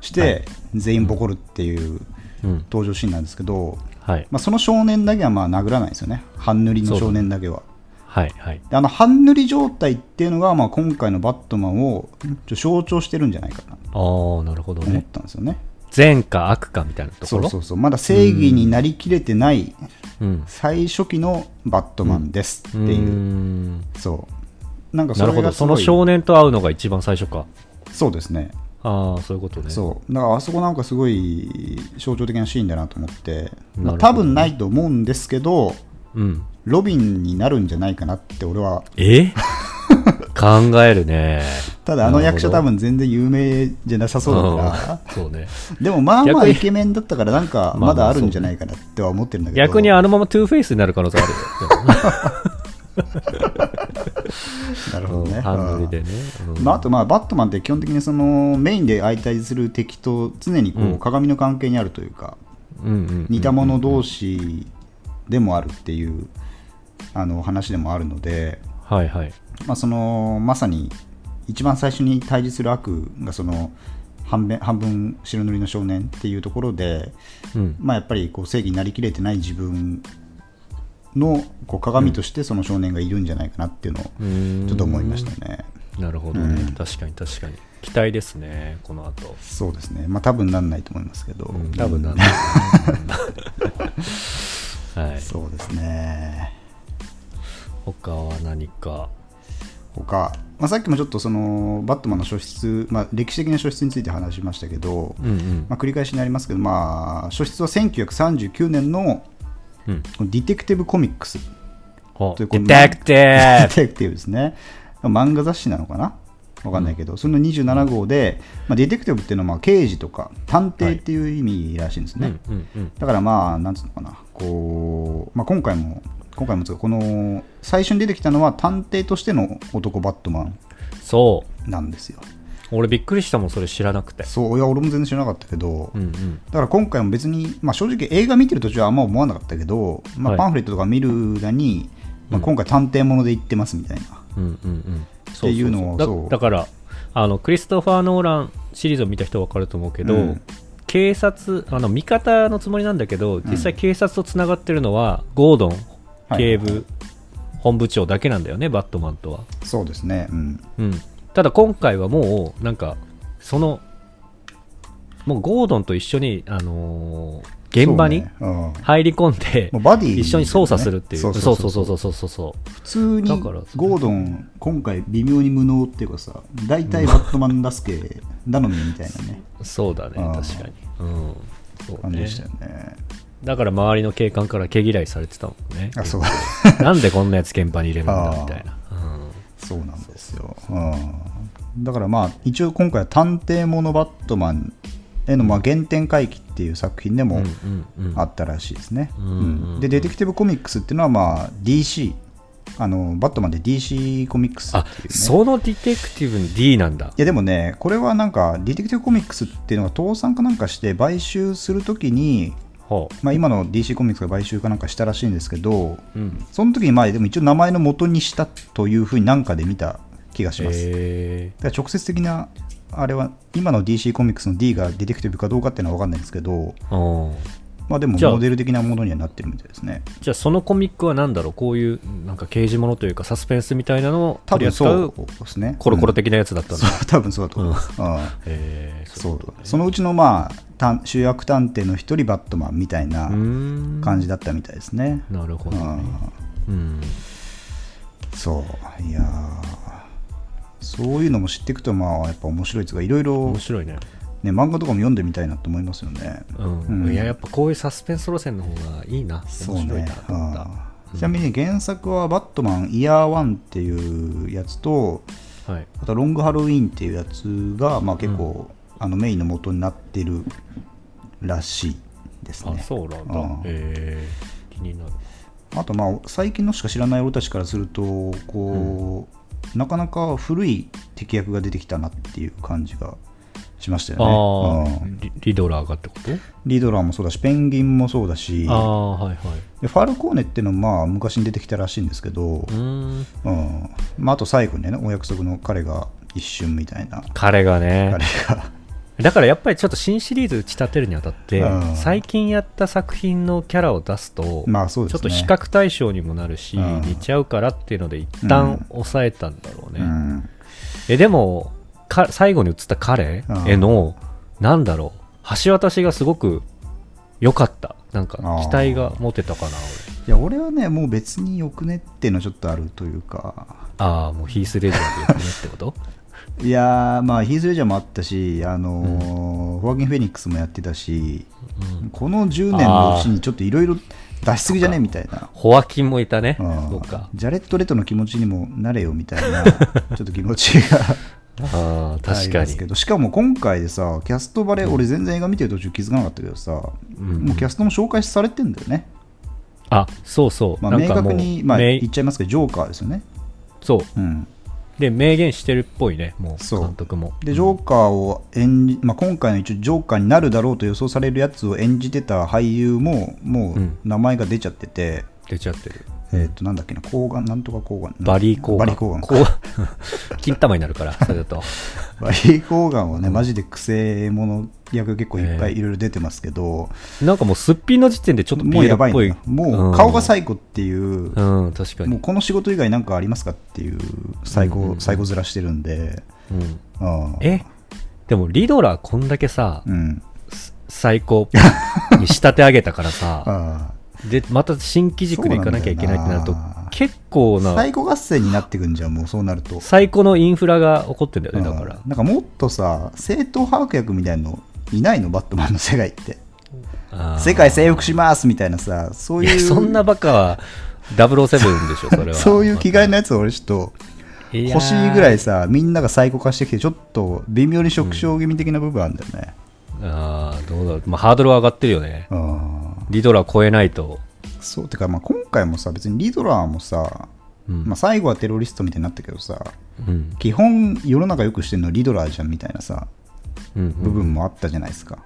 して、全員ボコるっていううん。登場シーンなんですけど、はい。まあ、その少年だけはまあ殴らないんですよね半塗りの少年だけははいはい。であの半塗り状態っていうのが、まあ、今回のバットマンをちょ象徴してるんじゃないかなとああ、なるほど思っね。たんですよね善か悪かみたいなところ？そうそうそうまだ正義になりきれてないうん。最初期のバットマンですっていう、ん。そうなんかそなるほど。その少年と会うのが一番最初か。そうですねああ、そういうことね。そうだからあそこなんかすごい象徴的なシーンだなと思って、ま多分ないと思うんですけどうん。ロビンになるんじゃないかなって俺はえ？考えるね。ただあの役者多分全然有名じゃなさそうだから。うん。そうね。でもまあまあイケメンだったからなんかまだあるんじゃないかなっては思ってるんだけど。逆にあのままトゥーフェイスになる可能性あるよ。なるほどね、でね。うん。まあ、あとまあバットマンって基本的にそのメインで相対する敵と常にこう鏡の関係にあるというか、うんうん。似た者同士でもあるっていうあの話でもあるので、はいはい。まあ、そのまさに一番最初に対峙する悪がその半分半分白塗りの少年っていうところで、うん。まあ、やっぱりこう正義になりきれてない自分のこう鏡としてその少年がいるんじゃないかなっていうのをちょっと思いましたね。なるほどね。確かに確かに。期待ですね、この後。そうですね、まあ多分なんないと思いますけど、うん多分なんだ。はい。そうですね。他は何か？他、まあ、さっきもちょっとそのバットマンの初出、まあ、歴史的な初出について話しましたけど、うんうん。まあ、繰り返しになりますけど、まあ、初出は1939年のうん。ディテクティブコミックス。ほというデテクテディテクティブですね。漫画雑誌なのかな？わかんないけど、その27号で、まあ、ディテクティブっていうのはまあ刑事とか探偵っていう意味らしいんですね。うんうんうん。だからまあ、なんつうのかな、こう、まあ、今回も、今回もこの、最初に出てきたのは探偵としての男バットマンそう。なんですよ。俺びっくりしたもん、それ知らなくて。そう、いや、俺も全然知らなかったけど、うんうん。だから今回も別に、まあ、正直映画見てる途中はあんま思わなかったけど、まあ、はいパンフレットとか見る間に、まあ、今回探偵もので行ってますみたいな。うんうんうん。っていうのをだそうだからあの、クリストファー・ノーランシリーズを見た人は分かると思うけど、うん警察、あの味方のつもりなんだけど、実際警察とつながってるのは、ゴードンはい警部本部長だけなんだよね、バットマンとは。そうですね。うん。うん、ただ今回はもう、なんか、その、もうゴードンと一緒に、あのー現場に入り込んで、うん、もうバディ、一緒に操作するっていう。そそううそそそそううそううそうそうそう。普通にゴードン、今回微妙に無能っていうかさ、大体バットマン助け頼みみたいなね、そうだね、確かに。うん。そうね感じでしたよね。だから周りの警官から毛嫌いされてたもんね。あ、そう。なんでこんなやつ現場に入れるんだみたいな。そうなんですよ。うん、だからまあ、一応今回は探偵ものバットマンへのまあ原点回帰っていう作品でもうんうんうんうんあったらしいですね。うんうんうんで、デテクティブコミックスっていうのはまあ DC、あのバットマンで DC コミックスってあいうね。そのディテクティブに D なんだいやでもね、これはなんか、ディテクティブコミックスっていうのが倒産かなんかして買収するときに、ほまあ、今の DC コミックスが買収かなんかしたらしいんですけど、う、うん、その時にまあでも一応名前の元にしたというふうになんかで見た気がします。えだから直接的なあれは今の DC コミックスの D がディテクティブかどうかっていうのは分かんないんですけど、まあでもモデル的なものにはなってるみたいですね。じゃあそのコミックは何だろう？こういうなんか刑事ものというかサスペンスみたいなのを多取り扱分そううですね。コロコロうん的なやつだったんだ、そう多分そうだと思います。うん。えー、そうそのうちのまあ探主役探偵の一人バットマンみたいな感じだったみたいですね。なるほどね。うん。うんそう。いやー。そういうのも知っていくとまあやっぱ面白いですがいろいろ、面白いねね、漫画とかも読んでみたいなと思いますよね。うん、うん。いややっぱこういうサスペンス路線の方がいいな。そう面白いねなと思った、あーちなみに原作は「バットマンイヤーワンっていうやつとはい。あと「ロングハロウィーンっていうやつが、まあ、結構、あのメインの元になってるらしいですね。あそうなんだ。うん。え。ー、気になる。あとまあ最近のしか知らない俺たちからするとこう、なかなか古い敵役が出てきたなっていう感じがしましたよね。ああ、うん。リリドラーがってこと？リドラーもそうだしペンギンもそうだしああはいはい。でファルコーネっていうのもまあ昔に出てきたらしいんですけど、うーん。うん。まあ、あと最後にねお約束の彼が一瞬みたいな。彼がね。彼が。だからやっぱりちょっと新シリーズ打ち立てるにあたって、うん。最近やった作品のキャラを出すと、まあそうですね。ちょっと比較対象にもなるし、うん。似ちゃうからっていうので一うん。旦抑えたんだろうね、うん。えでもか最後に映った彼への、なんだろう。橋渡しがすごく良かった。なんか期待が持てたかな俺。いや俺はねもう別によくねっていうのちょっとあるというか。ああもうヒース・レジャーでよくねってこと？いやーまあヒース・レジャーもあったしあのーフォアキン・フェニックスもやってたしうん。この10年のうちにちょっといろいろ出しすぎじゃね？みたいな。ホアキンもいたね。うん。そうか。ジャレット・レトの気持ちにもなれよみたいな ちょっと気持ちがああ確かに。けど。しかも今回でさキャストバレ、俺全然映画見てる途中気づかなかったけどさ、うん。もうキャストも紹介されてんだよね、あそうそう、まあ、明確に、まあ、め言っちゃいますけどジョーカーですよね、そう。うん、で明言してるっぽいねもうそう。監督も。でジョーカーを演じ、まあ、今回の一応ジョーカーになるだろうと予想されるやつを演じてた俳優ももうん。う名前が出ちゃってて、出ちゃってるえっ、となんだっけな抗がんなんとか抗がん。バリーコーガンバリーコーガンこう金玉になるからそれだと。バリーコーガンはね、マジでくせ者役結構いっぱえいいろいろ出てますけど、なんかもうすっぴんの時点でちょっともうやばいもう顔が最後っていう、うん、うん、確かに。もうこの仕事以外なんかありますかっていう最後、うん。うんうん最後面してるんで、うん。うんえ？でもリドラーこんだけさ、うん、最高に仕立て上げたからさ あでまた新機軸でいかなきゃいけないってなると結構な最後合戦になってくんじゃんもうそうなると。最高のインフラが起こってんだよねだから。うんなんかもっとさ正統把握役みたいのいないのバットマンの世界って。世界征服しますみたいなさそういう。そんなバカは007でしょそれは。そういう気概のやつを俺ちょっと欲しいぐらいさみんなが最高化してきてちょっと微妙に触傷気味的な部分あるんだよね、ああどうだろう、まあ、ハードルは上がってるよね。うんリドラー超えないと、そうてかまあ今回もさ別にリドラーもさ、うん。まあ、最後はテロリストみたいになったけどさうん。基本世の中良くしてるのはリドラーじゃんみたいなさうんうん。部分もあったじゃないですか、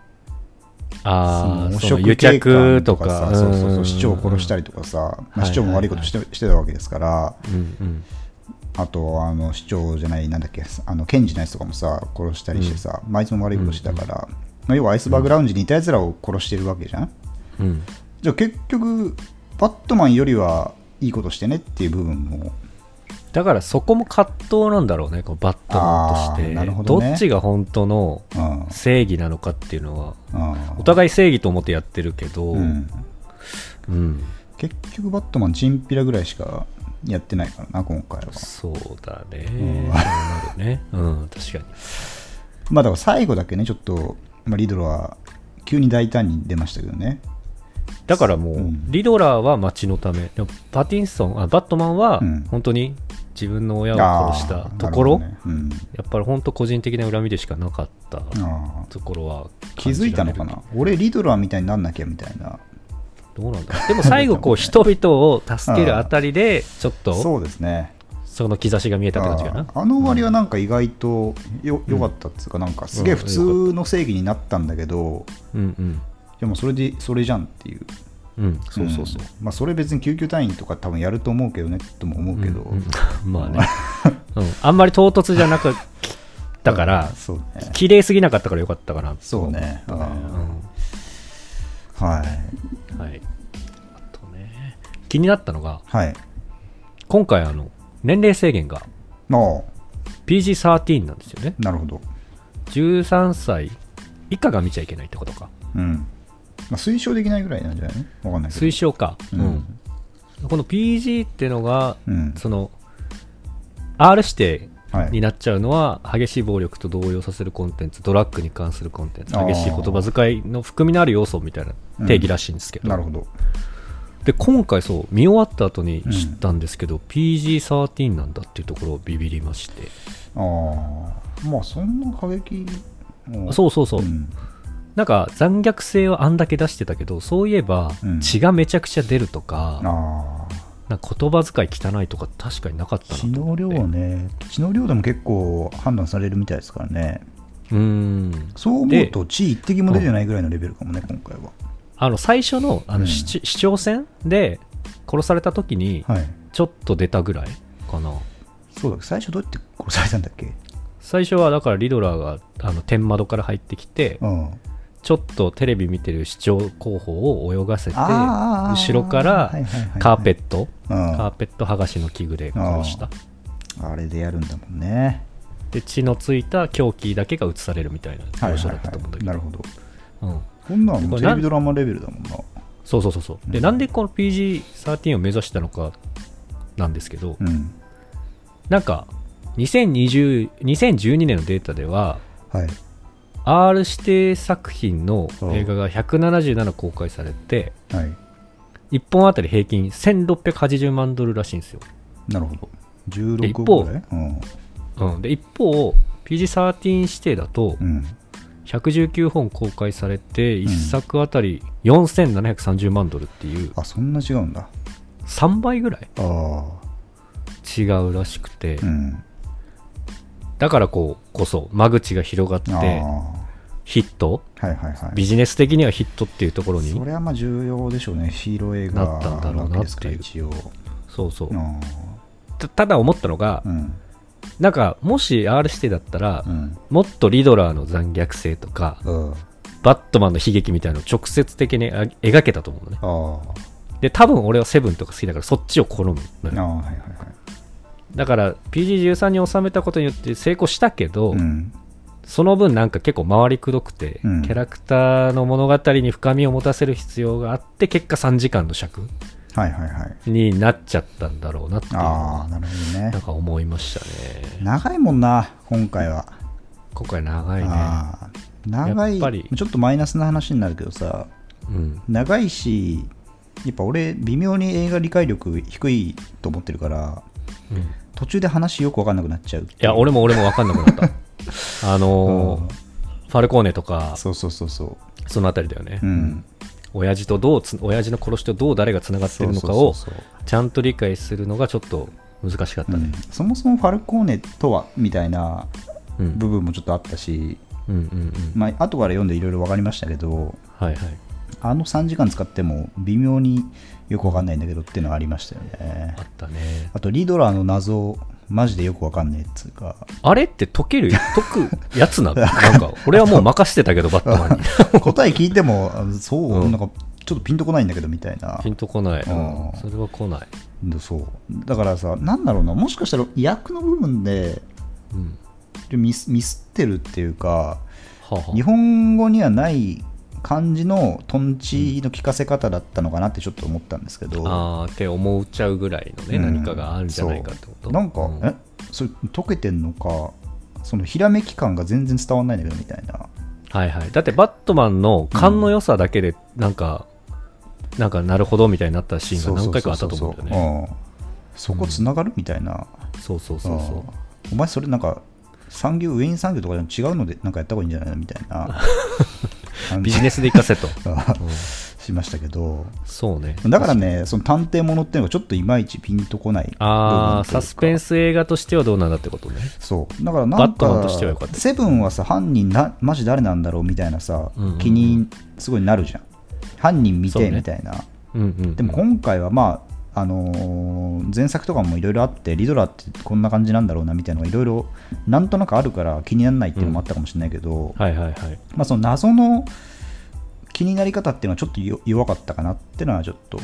ああ汚職警官着とか。さそうそうそう市長を殺したりりとかさ、まあ、市長も悪いことして,、してたわけですからうんうん。あとあの市長じゃないなんだっけあの検事のやつとかもさ殺したりしてさ、まあ、あいつも悪いことしてたから、まあ、要はアイスバーグラウンジにいたやつらを殺してるわけじゃん、うん。じゃあ結局バットマンよりはいいことしてねっていう部分も。だからそこも葛藤なんだろうねこうバットマンとしあてどね。っちが本当のうん。正義なのかっていうのはうん。お互い正義と思ってやってるけど、ううん。ん結局バットマンチンピラぐらいしかやってないからな今回は。そうだね、うん。ね。うん確かに。まあだから最後だけねちょっと、まあ、リドラは急に大胆に出ましたけどねだからもう、うん。リドラーは町のため。でもパティンソンあバットマンはうん。本当に自分の親を殺したところ、あーなるほどねやっぱり本当個人的な恨みでしかなかったところは気づいたのかな？俺リドラーみたいになんなきゃみたいな。どうなんだ？でも最後こう人々を助けるあたりで ちょっとそうですね。その兆しが見えたって感じかな？あの終わりはなんか意外とよ良かったっつうかなんかすげえ普通の正義になったんだけどうんうんでもそれでそれじゃんっていう。うん。そうそうそう、ん。まあそれ別に救急隊員とか多分やると思うけどねとも思うけど、うん。う んまあね、うん、あんまり唐突じゃなかったからうん そうね。綺麗すぎなかったからよかったかな。そうね。と思ったねはい。うんはい。あとね。気になったのがはい。今回あの年齢制限がも PG13 なんですよね。うなるほど。13歳以下が見ちゃいけないってことか。うんまあ、推奨できないぐらいなんじゃない？のわかんないけど。推奨か、ううん。んこの PG ってのがうん。その R 指定はいになっちゃうのは激しい暴力と動揺させるコンテンツドラッグに関するコンテンツ。激しい言葉遣いの含みのある要素みたいな定義らしいんですけど、なるほど。で今回そう見終わった後に知ったんですけど、PG13 なんだっていうところをビビりまして、ああまあそんな過激も。そうそうそう、んなんか残虐性はあんだけ出してたけどそういえばうん。血がめちゃくちゃ出るとか,、なんか言葉遣い汚いとか確かになかったな血の量ね血の量でも結構判断されるみたいですからね。うーん。そう思うでと血一滴も出てないぐらいのレベルかもね今回は。あの最初のあうん。の市,、市長選で殺された時にはい。ちょっと出たぐらいかな。そうだ最初どうやって殺されたんだっけ？最初はだからリドラーがあの天窓から入ってきてうんちょっとテレビ見てる市長候補を泳がせて後ろからはいはいはいはい。カーペットうん。カーペット剥がしの器具で殺した。あれでやるんだもんね。で血のついた凶器だけが映されるみたいなはいはい描写だったと思うんだけど。はいなるほど。うん。こんなんテレビドラマレベルだもんな。そうそうそうそう。でうん。なんでこの PG13 を目指したのかなんですけどうん。なんか2020 2012年のデータでははい R 指定作品の映画が177公開されてはい。1本あたり平均1680万ドルらしいんですよ、なるほど。で16一方うん。うん、で一方 PG13 指定だとうん。119本公開されて1作あたり4730万ドルっていう。あそんな違うんだ。3倍ぐらいあ違うらしくて。あうんだからこうこそ間口が広がってヒット？はいはいはい。ビジネス的にはヒットっていうところにそれはまあ重要でしょうね。ヒーロー映画なったんだろう。なって一応。そうそう。あたただ思ったのがあうん。なんかもし R 指定だったらうん。もっとリドラーの残虐性とかうん。バットマンの悲劇みたいなのを直接的にあ描けたと思うのね。あで多分俺はセブンとか好きだからそっちを好むのよ。はいはいはいだから PG13 に収めたことによって成功したけど、うん。その分なんか結構回りくどくて、うん。キャラクターの物語に深みを持たせる必要があって結果3時間の尺になっちゃったんだろうなっていなるほどね。なんか思いましたね。長いもんな今回は。今回長いね。長い。やっぱり。ちょっとマイナスな話になるけどさうん。長いしやっぱ俺微妙に映画理解力低いと思ってるからうん。い途中で話よく分かんなくなっちゃういう。や俺も俺も分かんなくなった。あのーうん。ファルコーネとかそうそうそうそそのあたりだよね、ううん。親父とどうつ親父の殺しとどう誰がつながってるのかをちゃんと理解するのがちょっと難しかったそう、うねん、そもそもファルコーネとはみたいなうん。部分もちょっとあったし、うんうんうん。まあ後から読んでいろいろ分かりましたけど。はいはいあの3時間使っても微妙によく分かんないんだけどっていうのはありましたよね。あったね。あとリドラーの謎マジでよく分かんねえっつうか。あれって解ける？解くやつなの？なんか俺はもう任してたけどバットマンに。答え聞いてもあそう、うん。なんかちょっとピンとこないんだけどみたいな。ピンとこない、うん。それは来ない、でそう。だからさなんだろうな。もしかしたら役の部分でうん。ミスミスってるっていうかはあはあ。日本語にはない感じのトンチの聞かせ方だったのかなってちょっと思ったんですけど、あーって思っちゃうぐらいのね、うん。何かがあるんじゃないかってこと。なんか、うん。え？それ解けてんのか？そのひらめき感が全然伝わんないんだけどみたいな。はいはい。だってバットマンの勘の良さだけでなんか、なんかなるほどみたいになったシーンが何回かあったと思うんだよね。うん。そこつながるみたいな、そうそうそうそう。うん。お前それなんか産業ウェイン産業とかでも違うのでなんかやった方がいいんじゃないの？みたいな ビジネスで活かせと、しましたけど。そうね。だからねその探偵ものっていうのがちょっといまいちピンとこないああサスペンスス映画としてはどうなんだってことね。そう。だからなんバットマンかとしてはよかった。セブンはさ犯人なマジ誰なんだろうみたいなさ、気にすごいなるじゃん。犯人見てみたいな、でも今回はまああのー前作とかもいろいろあってリドラーってこんな感じなんだろうなみたいなのがいろいろなんとなくあるから気にならないっていうのもあったかもしれないけど、はいはいはい。まあ、その謎の気になり方っていうのはちょっとよ弱かったかなっていうのはちょっと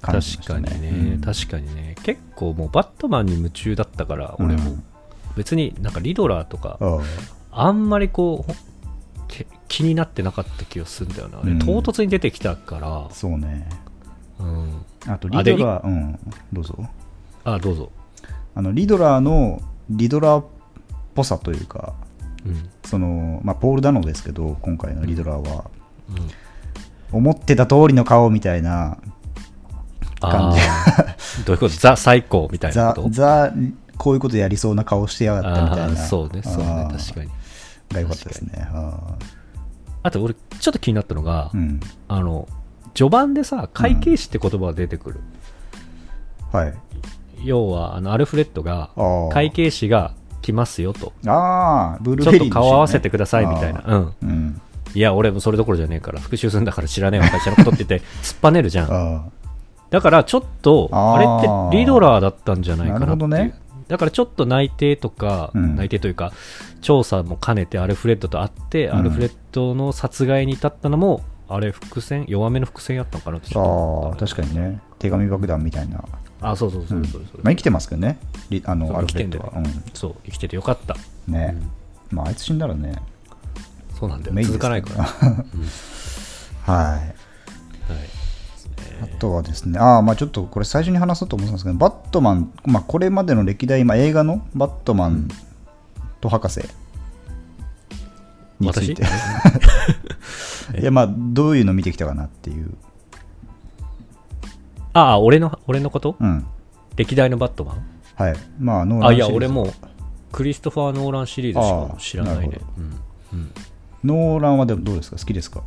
感じましたね。確かにね、うん。確かにね。結構もうバットマンに夢中だったから俺も、うん別になんかリドラーとかうん。あんまりこう気になってなかった気がするんだよな、うん。唐突に出てきたから。そうね。うんあとリドラー、うん、どうぞ。あどうぞ。あのリドラーのリドラーっぽさというかうん。その、まあ、ポール・ダノですけど今回のリドラーは、うん。思ってた通りの顔みたいな感あー。どういうこと？ザ最高みたいなザこと？ザこういうことやりそうな顔してやがったみたいな。そうね。そうね。確かに。が良かったですね。ああと俺ちょっと気になったのが、ーうん。あの序盤でさ会計士って言葉が出てくる、はい。要はあのアルフレッドが会計士が来ますよと。ああブルーちょっとベリーのシーンね。顔合わせてくださいみたいな、うん、うん。いや俺もそれどころじゃねえから復讐するんだから知らねえわ会社のことって言って突っぱねるじゃん。あだからちょっとああれーってリドラーだったんじゃないかななるっていう。ほどね。だからちょっと内定とか、うん。内定というか調査も兼ねてアルフレッドと会って、うん。アルフレッドの殺害に至ったのもあれ伏線弱めの伏線やったのかなってあった確かにね。手紙爆弾みたいな、あそうそうそうそうまあ、生きてますけどね。リあのアルフレッドは、生きそう生きててよかった。うん、ね、まああいつ死んだらね。そうなんだよ。続かないから、はい。はい。あとはですね、ああ、まあちょっとこれ最初に話そうと思ってたんですけど、バットマン、まあこれまでの歴代、まあ、映画のバットマンと博士について、いやまあどういうの見てきたかなっていう、ああ俺の俺のこと？うん、歴代のバットマン？はい、まあノーランあいや俺もうクリストファー・ノーランシリーズしか知らないね。うんうん。ノーランはでもどうですか、好きですか？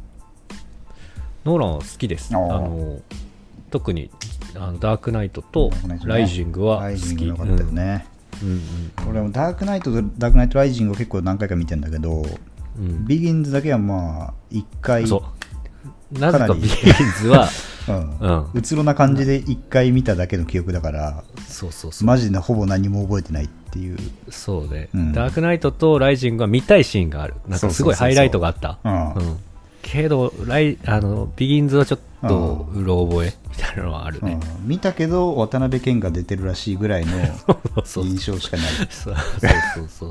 ノーランは好きです。あの特にあのダークナイトとライジングはライ好き。ジング良かったよね。うんうん。俺もダークナイトとダークナイトライジングを結構何回か見てんだけど、うんうんビギンズだけはまあ1回、そう。なぜかなりかビギンズは、うんうつろな感じで1回見ただけの記憶だから、そうそうそう。マジでほぼ何も覚えてないっていう。そうで、うんダークナイトとライジングは見たいシーンがある。なんかすごいハイライトがあった。うんうんけどライあの、ビギンズはちょっとうろ覚えみたいなのはあるね。うん見たけど渡辺謙が出てるらしいぐらいの 印象しかない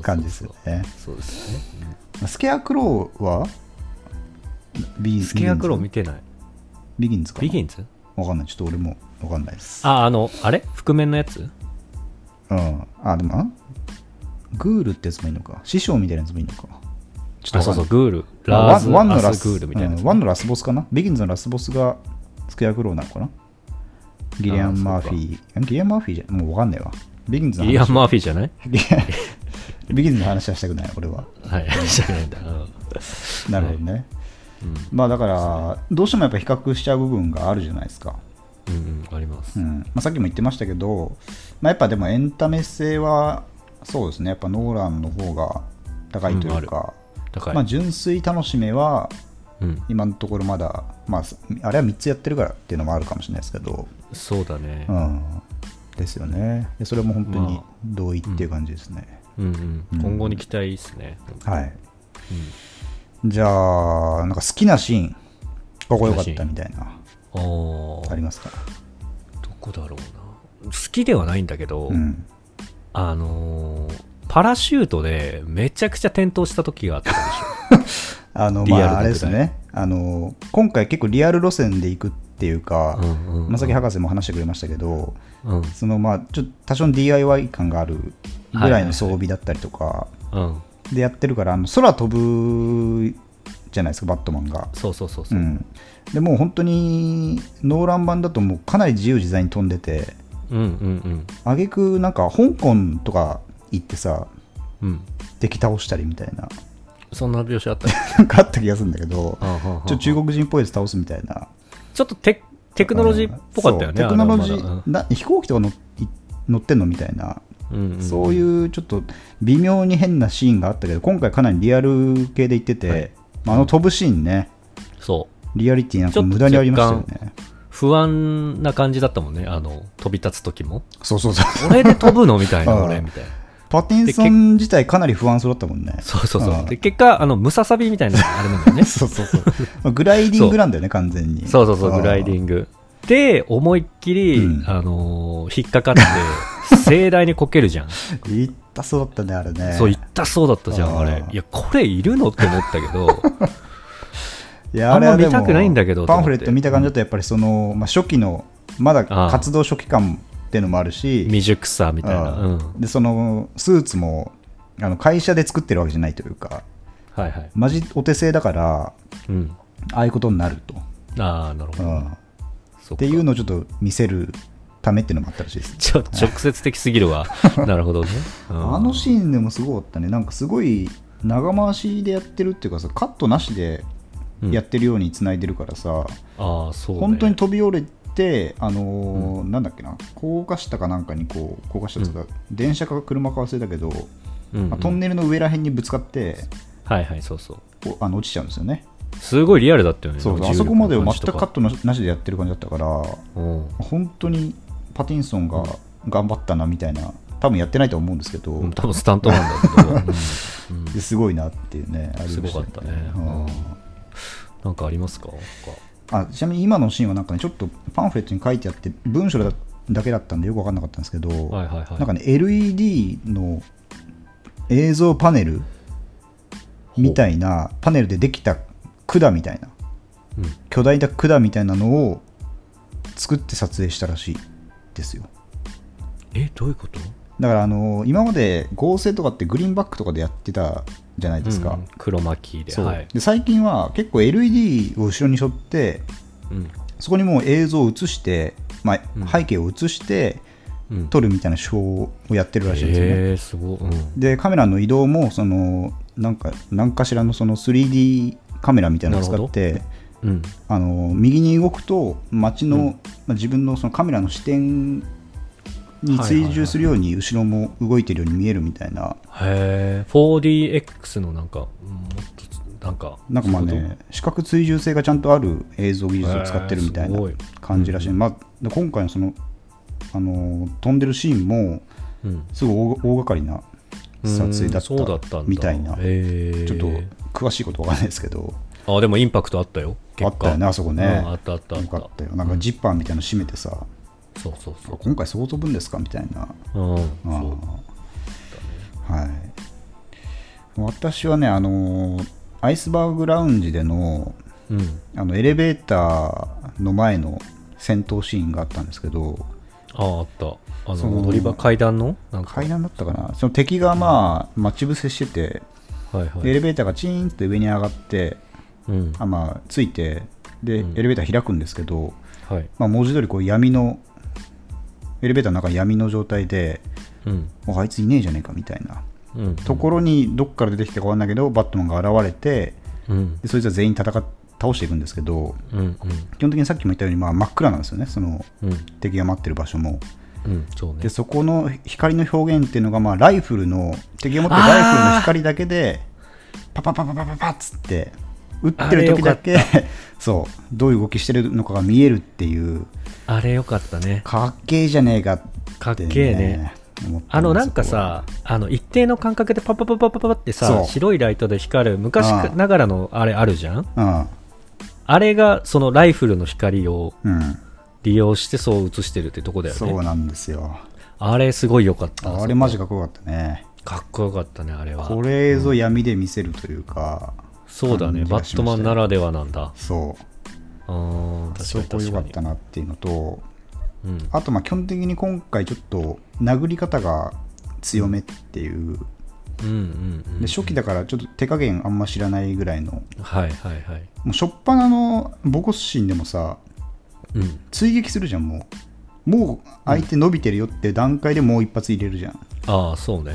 感じですよね。そうですね。スケアクローは？ビスケアクロービ見てない。ビギンズかな？ビギンズ？わかんない。ちょっと俺もわかんないです。あ、あの、あれ？覆面のやつ？うん。あ、でも、あグールってやつもいいのか。師匠みたいなやつもいいのか。ちょあ、っとそうそう、グール。あラーズ・ワンのラスグールみたいなワンのラスボスかな？ビギンズのラスボスがスケアクローなのかな？キリアン・マーフィー。キリアン・マーフィーじゃもうわかんないわ。ビギンズの話キリアン・マーフィーじゃない？ビギンズの話はしたくない、俺は。はい、したくないんだ。うんなるほどね。うんまあだから、どうしてもやっぱ比較しちゃう部分があるじゃないですか。うんうん、あります。うんまあ、さっきも言ってましたけど、まあ、やっぱでもエンタメ性はそうですね、やっぱノーランの方が高いというか、高い。まあ、純粋楽しめはうん、今のところまだ、まあ、あれは3つやってるからっていうのもあるかもしれないですけど、そうだね。うん、ですよね。でそれも本当にまあ同意っていう感じですね。うんうんうん今後に期待ですね。はい。うんじゃあ、なんか好きなシーン、ここ良かったみたいな、ありますか？どこだろうな。好きではないんだけど、うん。あのーパラシュートでめちゃくちゃ転倒した時があったでし あの、まあ、あれですね。あの、今回結構リアル路線で行くっていうか、ょ。うんうんうんまさき博士も話してくれましたけど、うんそのまあちょっと多少の DIY 感があるぐらいの装備だったりとかうん。でやってるから、あの空飛ぶじゃないですか、バットマンが。そうそうそうそうう。ん、でもう本当にノーラン版だともうかなり自由自在に飛んでて、うんうん挙句なんか香港とか行ってさ、うん。うん。敵倒したりみたいな、そんな描写あった？なんかあった気がするんだけど、ちょっと中国人っぽいやつ倒すみたいな。ちょっとテテクノロジーっぽかったよね。テクノロジー、な飛行機とか乗い乗ってんのみたいな。そういうちょっと微妙に変なシーンがあったけど、今回かなりリアル系で言ってて、はいまあ、あの飛ぶシーンね、そう。リアリティなんか無駄にありましたよね。不安な感じだったもんね。あの、飛び立つ時も。そうそうそう。俺で飛ぶの？みたいな、うん俺、みたいな。パティンソン自体かなり不安そうだったもんね。そうそうそうう。んで、結果、あの、ムササビみたいなあれなんだよね。そうそうそう。まあグライディングなんだよね、完全に。そうそうそう、グライディグ。ング。で、思いっきり、うんあのー引っかかって、盛大にこけるじゃん。いったそうだったね、あれね。そう、痛そうだったじゃん、あれ。いや、これいるのって思ったけど、いや、あれは見たくないんだけどパンフレット見た感じだと、やっぱりその、まあ、初期の、まだ活動初期感っていうのもあるし、未熟さみたいな。ううんん。でそのスーツもあの会社で作ってるわけじゃないというかはいはい。マジお手製だからうん。ああいうことになると、ああ、なるほど。うん、っていうのをちょっと見せるためっていうのもあったらしいです ちょっと直接的すぎるわ。なるほどね。うんあのシーンでもすごかったねなんかすごい長回しでやってるっていうかさカットなしでやってるようにつないでるからさ、ああ、そう、ね。本当に飛び降りてあのーなんだっけな高架下かなんかにこう高架下とか、電車か車か忘れたけど、うんうん。まあトンネルの上らへんにぶつかってはいはい、そうそう。あの落ちちゃうんですよね。すごいリアルだったよね。そうあそこまでは全くカットのなしでやってる感じだったから本当にパティンソンが頑張ったなみたいな多分やってないと思うんですけど、うん、多分スタントな ん。だけど、すごいなっていうねありましたすごかったね。うん。なんかありますか？あちなみに今のシーンはなんかねちょっとパンフレットに書いてあって文章だだけだったんでよく分かんなかったんですけど、はいはいはい。なんかね LED の映像パネルみたいなパネルでできた管みたいなうん。巨大な管みたいなのを作って撮影したらしいですよ。えどういうこと？だからあの今まで合成とかってグリーンバックとかでやってたじゃないですか、うん。黒巻きではい。で最近は結構 LED を後ろに背負ってうん。そこにもう映像を映して、まうん。あ、背景を映してうん。撮るみたいな手法をやってるらしいんですよね、すごい、うん、でカメラの移動もそのなんか何かしらのその 3D カメラみたいなのを使ってうん。あの右に動くと街の、うん。まあ、自分のそのカメラの視点に追従するように後ろも動いてるように見えるみたいな、へえ 4DX のなんかうんもっとなんかなんかまあね視覚追従性がちゃんとある映像技術を使ってるみたいな感じらしい、まあ、で今回のそのあの飛んでるシーンもすごい大大掛かりな撮影だっうんそうだったみたいなちょっと詳しいことわかんないですけど。あでもインパクトあったよあったよねあそこね。うんあったあったあっよかたったよ。なんかジッパーみたいなの閉めてさ、そうそうそう。今回そう飛ぶんですか？みたいな。うん。あそうーはい。私はねあのアイスバーグラウンジでのうん。あのエレベーターの前の戦闘シーンがあったんですけどあああった。あそのの乗り場階段の？階段だったかな？その敵がまあ待ち伏せしてて、はいはい。でエレベーターがチーンと上に上がってうん。あまあついてで、うん。エレベーター開くんですけど、はい。まあ、文字通りこう闇のエレベーターの中闇の状態でうん。あいついねえじゃねえかみたいな。うん。ところにどっから出てきたかわかんないけどバットマンが現れてうん。でそいつは全員戦っ倒していくんですけどうんうん。基本的にさっきも言ったように、まあ、真っ暗なんですよね。そのうん。敵が待ってる場所も。うんそうね。でそこの光の表現っていうのが、まあ、ライフルの敵が持ってるライフルの光だけでパパパパパパパッつって撃ってる時だけそう。どういう動きしてるのかが見えるっていう。あれよかったね。かっけえじゃねえかって、ね、かっけえね。あのなんかさあの一定の間隔でパパパパパパってさ白いライトで光る昔ながらのあれあるじゃんうんあれがそのライフルの光をうん利用してそう映してるってとこだよねそうなんですよあれすごい良かったあれマジかっこよかったねかっこよかったねあれはこれ映像闇で見せるというか、そうだね。バットマンならではなんだ。そう。あーそこ良かったなっていうのとうん。あとまあ基本的に今回ちょっと殴り方が強めっていう、うんうんうんで初期だからちょっと手加減あんま知らないぐらいの。はいはいはい。もう初っ端のボコスシーンでもさうん。追撃するじゃんもう。もう相手伸びてるよって段階でもう一発入れるじゃん。ああそうね。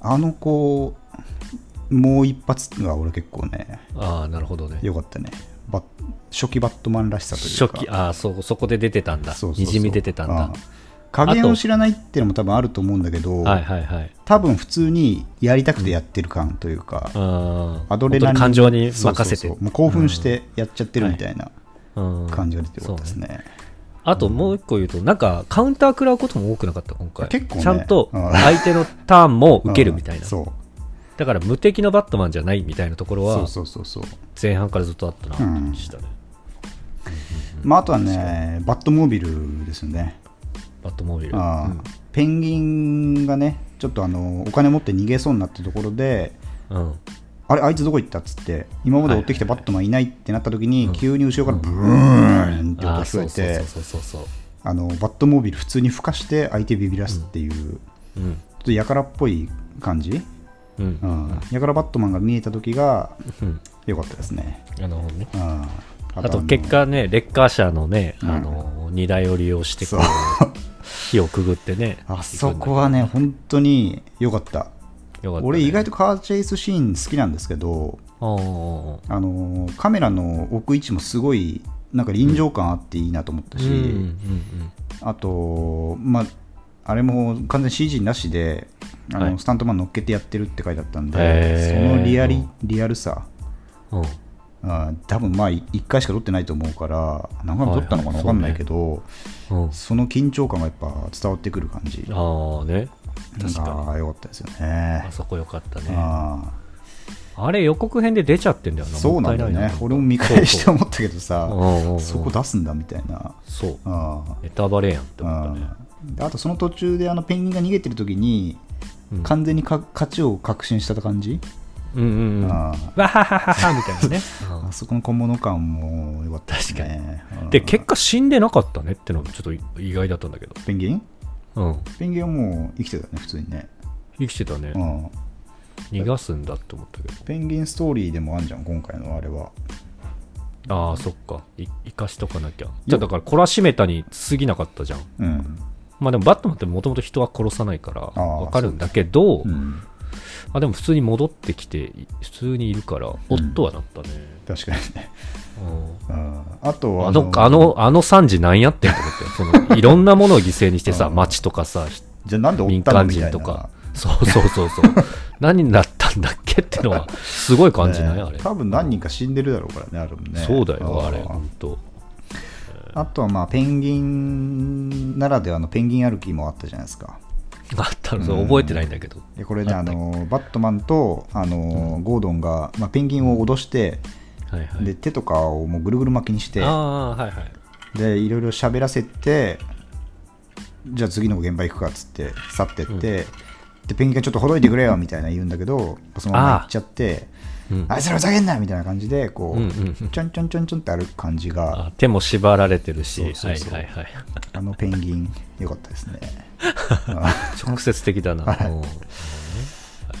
あの子もう一発が俺結構ねああなるほどね。良かったね。バッ初期バットマンらしさというか。初期ああそうそこで出てたんだ。そうそうそう。にじみ出てたんだ。うん加減を知らないっていうのも多分あると思うんだけど、はいはいはい。多分普通にやりたくてやってる感というか、あアドレナリン感情に任せて。もう興奮してやっちゃってるみたいなうん。感じが出てよかったですね。あともう一個言うと、なんかカウンター食らうことも多くなかった、今回。結構ね。ちゃんとうん相手のターンも受けるみたいな。うん。そうだから無敵のバットマンじゃないみたいなところは、そうそうそうそう。前半からずっとあったなって感じしたね。まあ、あとはね、バットモービルですよね。バットモービル。うんペンギンがね、ちょっとあのお金持って逃げそうになったところで、うん。あれ、あいつどこ行ったっつって、今まで追ってきたバットマンいないってなった時に、うん急に後ろからブーンって音が聞こえて、バットモービル普通に孵化して相手ビビらすっていう、ちょうん。っとやからっぽい感じううん。うん、やからバットマンが見えた時がうん。良かったですね。あのね。うん、ああと結果ねレッカー車のね、うん。あの荷台を利用して火をくぐってね あそこはね、本当に良かった。よかった、ね、俺、意外とカーチェイスシーン好きなんですけど、あのーカメラの置く位置もすごい、なんか臨場感あっていいなと思ったし、あと、まあ、あれも完全 CG なしで、あのはいスタントマン乗っけてやってるって書いてあったんで、そのリアリリアルさ、うん。うんあ多分まあ1回しか撮ってないと思うから、何回も撮ったのかなはい。分かんないけど、うん。その緊張感がやっぱ伝わってくる感じ。ああね。確かに。ああ、よかったですよね。あ。そこよかったね。ああれ予告編で出ちゃってんだよな。あそうなんだよ。ね。俺も見返して思ったけどさ、そこ出すんだみたいな。そう。あネタバレやんってあ思ったね。であとその途中であのペンギンが逃げてる時に、うん完全にか勝ちを確信した感じ、うんうんうん。あわははははみたいなね。あ あそこの小物感も良かったですね。うん。で結果死んでなかったねってのがちょっと意外だったんだけど。ペンギン？うん。ペンギンはもう生きてたよね、普通にね。生きてたね。うん。逃がすんだって思ったけど。ペンギンストーリーでもあんじゃん、今回のあれは。ああそっか。い生かしとかなきゃ。じゃあだから懲らしめたに過ぎなかったじゃん。うん。まあでもバットマンってもともと人は殺さないからわかるんだけどうん、あでも普通に戻ってきて普通にいるから夫はなったね、確かにね。うん。うん。あとあの、あの、あの惨事なんやってんと思って、その、いろんなものを犠牲にしてさ、うん。町とかさ、じゃあなんで追民間。人とか、そうそうそうそう、何になったんだっけってのは、すごい感じない、ねあれ。多分何人か死んでるだろうからね、あれもね。そうだよ、あれ、ん本当あとはまあペンギンならではのペンギン歩きもあったじゃないですか。あったの、そう覚えてないんだけど。でこれねあのバットマンとあの、ゴードンが、まあ、ペンギンを脅して、はいはい。で手とかをもうぐるぐる巻きにしてああ、はいはい。でいろいろ喋らせてじゃあ次の現場行くかっつって去ってって、でペンギンがちょっとほどいてくれよみたいな言うんだけどそのまま行っちゃってうんあいつらふざけんなみたいな感じでこう、うんうんうんちょんちょんちょんちょんって歩く感じがあ手も縛られてるし。あのペンギンよかったですね。直接的だな。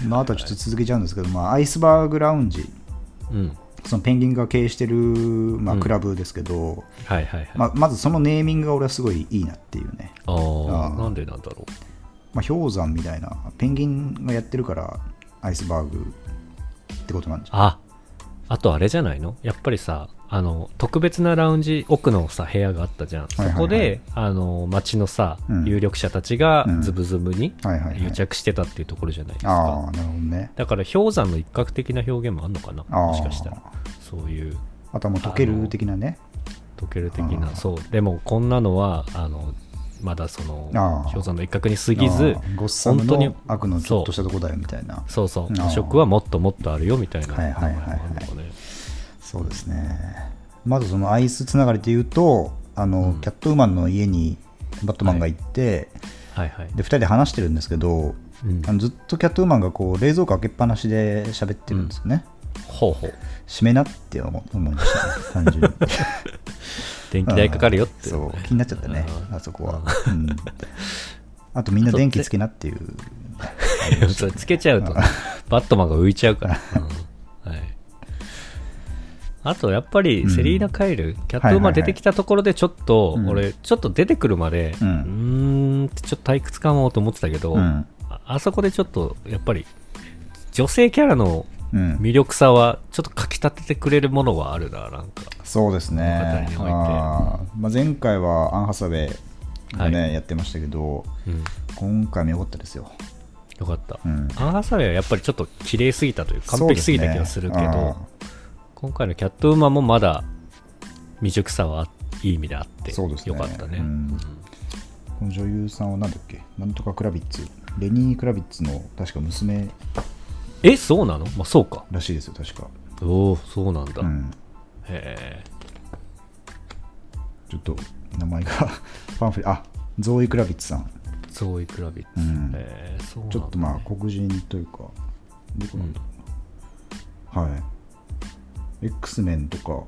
まあ、あとはちょっと続けちゃうんですけど、まあ、アイスバーグラウンジうん。そのペンギンが経営してる、まあ、クラブですけど。まずそのネーミングが俺はすごいいいなっていうね、あなんでなんだろう。まあ、氷山みたいなペンギンがやってるからアイスバーグってことなんじゃ。んあ、あとあれじゃないの？やっぱりさ、あの、特別なラウンジ、奥のさ、部屋があったじゃん。そこで、あの、街のさ、うん。有力者たちがうん。ズブズブに癒着してたっていうところじゃないですか。ああなるほどね。だから氷山の一角的な表現もあるのかな？もしかしたら。そういう。あとはもう溶ける的なね。溶ける的な。そう。でも、こんなのは、あの、まだその氷山の一角に過ぎず本当にの悪のちょっとしたとこだよみたいな。そう。そう汚職はもっともっとあるよみたいな。はいはいはいはいそうですね。まずそのアイスつながりで言うとあの、うんキャットウーマンの家にバットマンが行って、はいはいで2人で話してるんですけど、うん。あのずっとキャットウーマンがこう冷蔵庫開けっぱなしで喋ってるんですよね、ほうほう。閉めなって思思いましたね。単純に 電気代かかるよって。そう。気になっちゃったね。あそこは、うん、あとみんな電気つけなっていう。それつけちゃうと、バットマンが浮いちゃうから。あと、やっぱり、セリーナ・カイル、キャットウーマン出てきたところで、ちょっと、うん。俺、ちょっと出てくるまで、ううんーんってちょっと退屈かもと思ってたけど、うん。ああそこでちょっと、やっぱり、女性キャラのうん、魅力さは、ちょっとかき立ててくれるものはあるな、なんか。そうですね。あー。まあ、前回はアン・ハサウェイがね、はやってましたけどうん。今回も良かったですよ、よかった。うん、アンハサウェイはやっぱりちょっと綺麗すぎたというか完璧すぎた気がするけど、ね今回のキャットウーマンもまだ未熟さはいい意味であってそうですね。よかったね。うん。この女優さんは何だっけ？なんとかクラビッツ。レニー・クラビッツの確か娘え、そうなの？まあそうか。らしいですよ確か、おお、そうなんだ。うん、へえ。ちょっと名前が パンフレあゾーイ・クラビッツさんゾーイ・クラビッツ。うんへえ、そうなんだ、ちょっとまあ黒人というかどこなんだ、はい X メンとか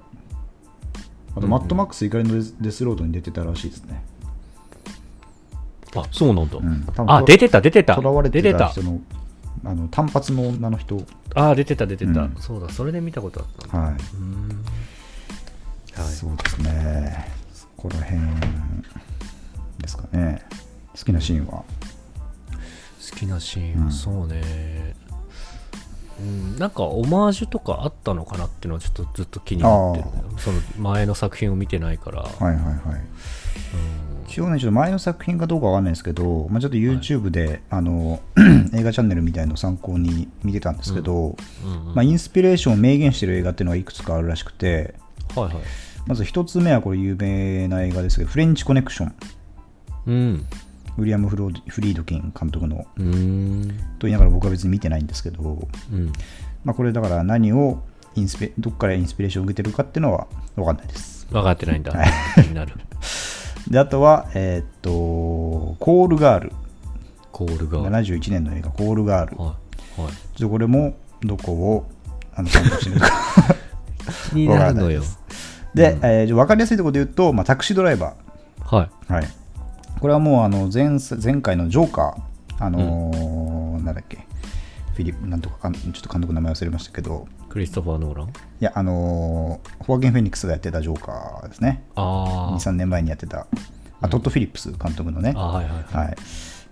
あとマットマックス怒りのデスロードに出てたらしいですね、あ、そうなんだ。うんあ、出てた、出てた。囚われて出てた。た人のあの単発の女の人。ああ出てた出てた、うん。そうだそれで見たことあったはい、うーん。はい。そうですね。そこら辺ですかね。好きなシーンは？好きなシーンはうん。そうね、うん、なんかオマージュとかあったのかなっていうのはちょっとずっと気になってるその前の作品を見てないから、はいはいはい一応ねちょっと前の作品かどうかわかんないですけど、まあ、ちょっと YouTube で、あの 映画チャンネルみたいのを参考に見てたんですけど、うんうんまあ、インスピレーションを明言してる映画っていうのがいくつかあるらしくてはいはい。まず一つ目はこれ有名な映画ですけどフレンチコネクションうん。ウィリアム・フローフリードキン監督のと言いながら僕は別に見てないんですけど、うん。まあ、これだから何をインスピどっからインスピレーションを受けてるかっていうのは分かんないです。分かってないんだ。なるであとはえーっとコールガール。コールがはい71年の映画コールガール。ちょはい。っとこれもどこをあの参考してるか。気になるのよ。で、えーじゃあ分かりやすいところで言うと、まあ、タクシードライバはい。ー、はい、これはもうあの前前回のジョーカー。あのーなんだっけ。フィリップなんとかかんちょっと監督の名前忘れましたけどクリストファー・ノーラン？いやあのーホアゲン・フェニックスがやってたジョーカーですね。あ23年前にやってた。あトッド・フィリップス監督のね。はいはいはい。はい、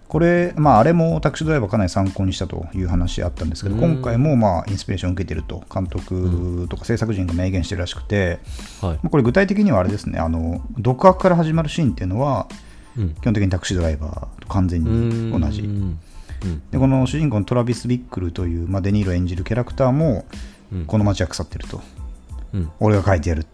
これ、まあ、あれもタクシードライバーかなり参考にしたという話あったんですけど、うん。今回もまあインスピレーションを受けてると、監督とか制作陣が明言してるらしくて、はい。まあこれ具体的にはあれですね、あの独白から始まるシーンっていうのは、うん。基本的にタクシードライバーと完全に同じ。で、この主人公のトラビス・ビックルという、まあ、デニーロ演じるキャラクターも、うんこの街は腐ってると、うん。俺が書いてやるっ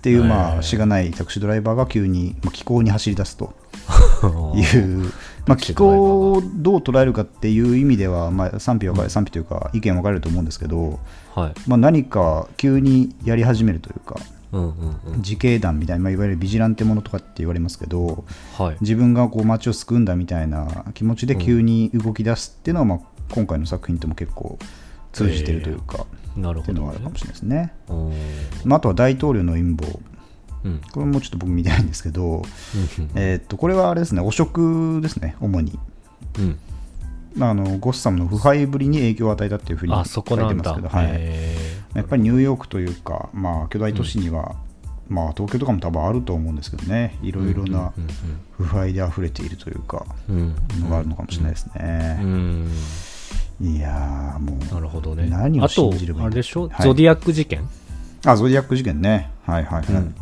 ていう、へまあ、ーしがないタクシードライバーが急に、まあ、気候に走り出すと。いう、まあ、気候をどう捉えるかっていう意味では、まあ、賛否分かれ、賛否というか意見分かれると思うんですけど、はい。まあ、何か急にやり始めるというかうんうんうん。自警団みたいな、まあ、いわゆるビジランテものとかって言われますけどはい。自分がこう街を救うんだみたいな気持ちで急に動き出すっていうのは、まあ、今回の作品とも結構通じてるというか、なるっていうのほどねがあるかもしれないですね。うんまあ、あとは大統領の陰謀。うん。これもちょっと僕見てないんですけど、えーっとこれはあれですね。汚職ですね。主に。うん。まあ、あのゴッサムの腐敗ぶりに影響を与えたっていうふうに書いてますけど、はい、へやっぱりニューヨークというか、まあ、巨大都市には、まあ、東京とかも多分あると思うんですけどね。いろいろなうん腐敗で溢れているというか、うん。のがあるのかもしれないですうね。んいやーもうなるほどね。何をあと信じればいいんだあれでしょ？はい。ゾディアック事件？あゾディアック事件ね。はいはいはい、うん。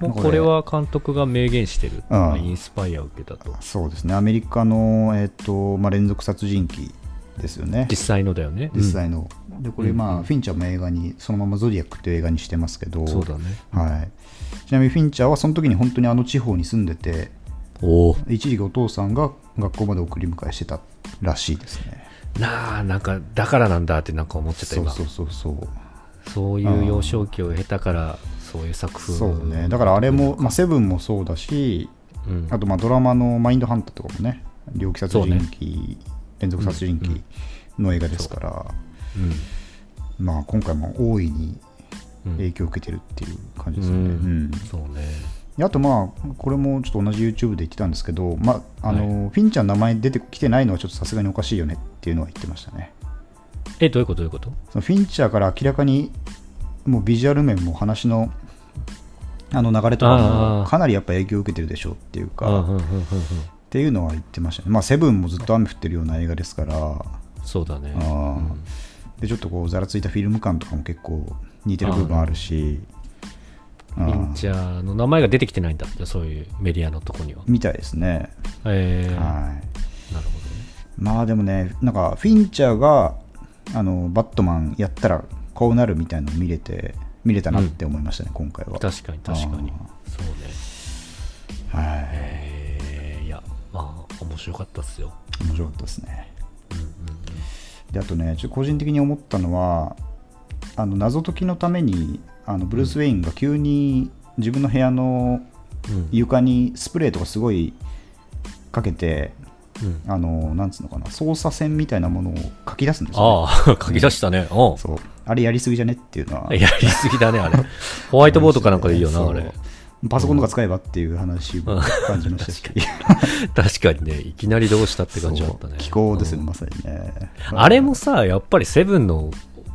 もうこれは監督が明言してる。うん。インスパイアを受けたと。そうですね。アメリカの、えっとまあ、連続殺人鬼ですよね。実際のだよね。実際の、でこれまあ、うんフィンチャーも映画にそのままゾディアックっていう映画にしてますけど。そうだね。はい、ちなみにフィンチャーはその時に本当にあの地方に住んでておお一時期お父さんが学校まで送り迎えしてたらしいですねなあなんかだからなんだってなんか思ってた今。そうそうそうそう。そういう幼少期を経たからそういう作風。そうね。だからあれも、まあ、セブンもそうだしうん。あとまあドラマの「マインドハンター」とかもね猟奇殺人そうね。鬼、連続殺人鬼の映画ですから、う。ん。まあ今回も大いにうん。影響を受けてるっていう感じですうよね、うん。ん。そうね。であとまあこれもちょっと同じ YouTube で言ってたんですけど、まああのフィンチャーの名前出てきてないのはちょっとさすがにおかしいよねっていうのは言ってましたね。えどういうこと？どういうこと？そのフィンチャーから明らかにもうビジュアル面も話のあの流れとかあもあかなりやっぱ影響を受けてるでしょうっていうか、うんうんうんうんうん。っていうのは言ってましたね。まあセブンもずっと雨降ってるような映画ですから。そうだね。あーでちょっとこうざらついたフィルム感とかも結構似てる部分あるしンチャーの名前が出てきてないんだってそういうメディアのとこには。みたいですね、えー、なるはいほどね。まあでもねなんかフィンチャーがあのバットマンやったらこうなるみたいなのを見れて見れたなって思いましたね、今回は。確かに確かに。そうね。はい。えー、いやまあ面白かったっすよ。面白かったですね。であとねちょ個人的に思ったのはあの謎解きのためにあのブルース・ウェインが急に自分の部屋のうん。床にスプレーとかすごいかけてうん。あのなんつうのかな操作線みたいなものを書き出すんですよ、ね、ああ 書き出したね。うん。そう。あれやりすぎじゃねっていうのは。やりすぎだねあれ。ホワイトボードかなんかでいいよなあれ。パソコンとか使えばっていう話も感じましたし、確かにね、いきなりどうしたって感じだったね。気候ですよね、うんまさにね。あれもさ、やっぱりセブンの、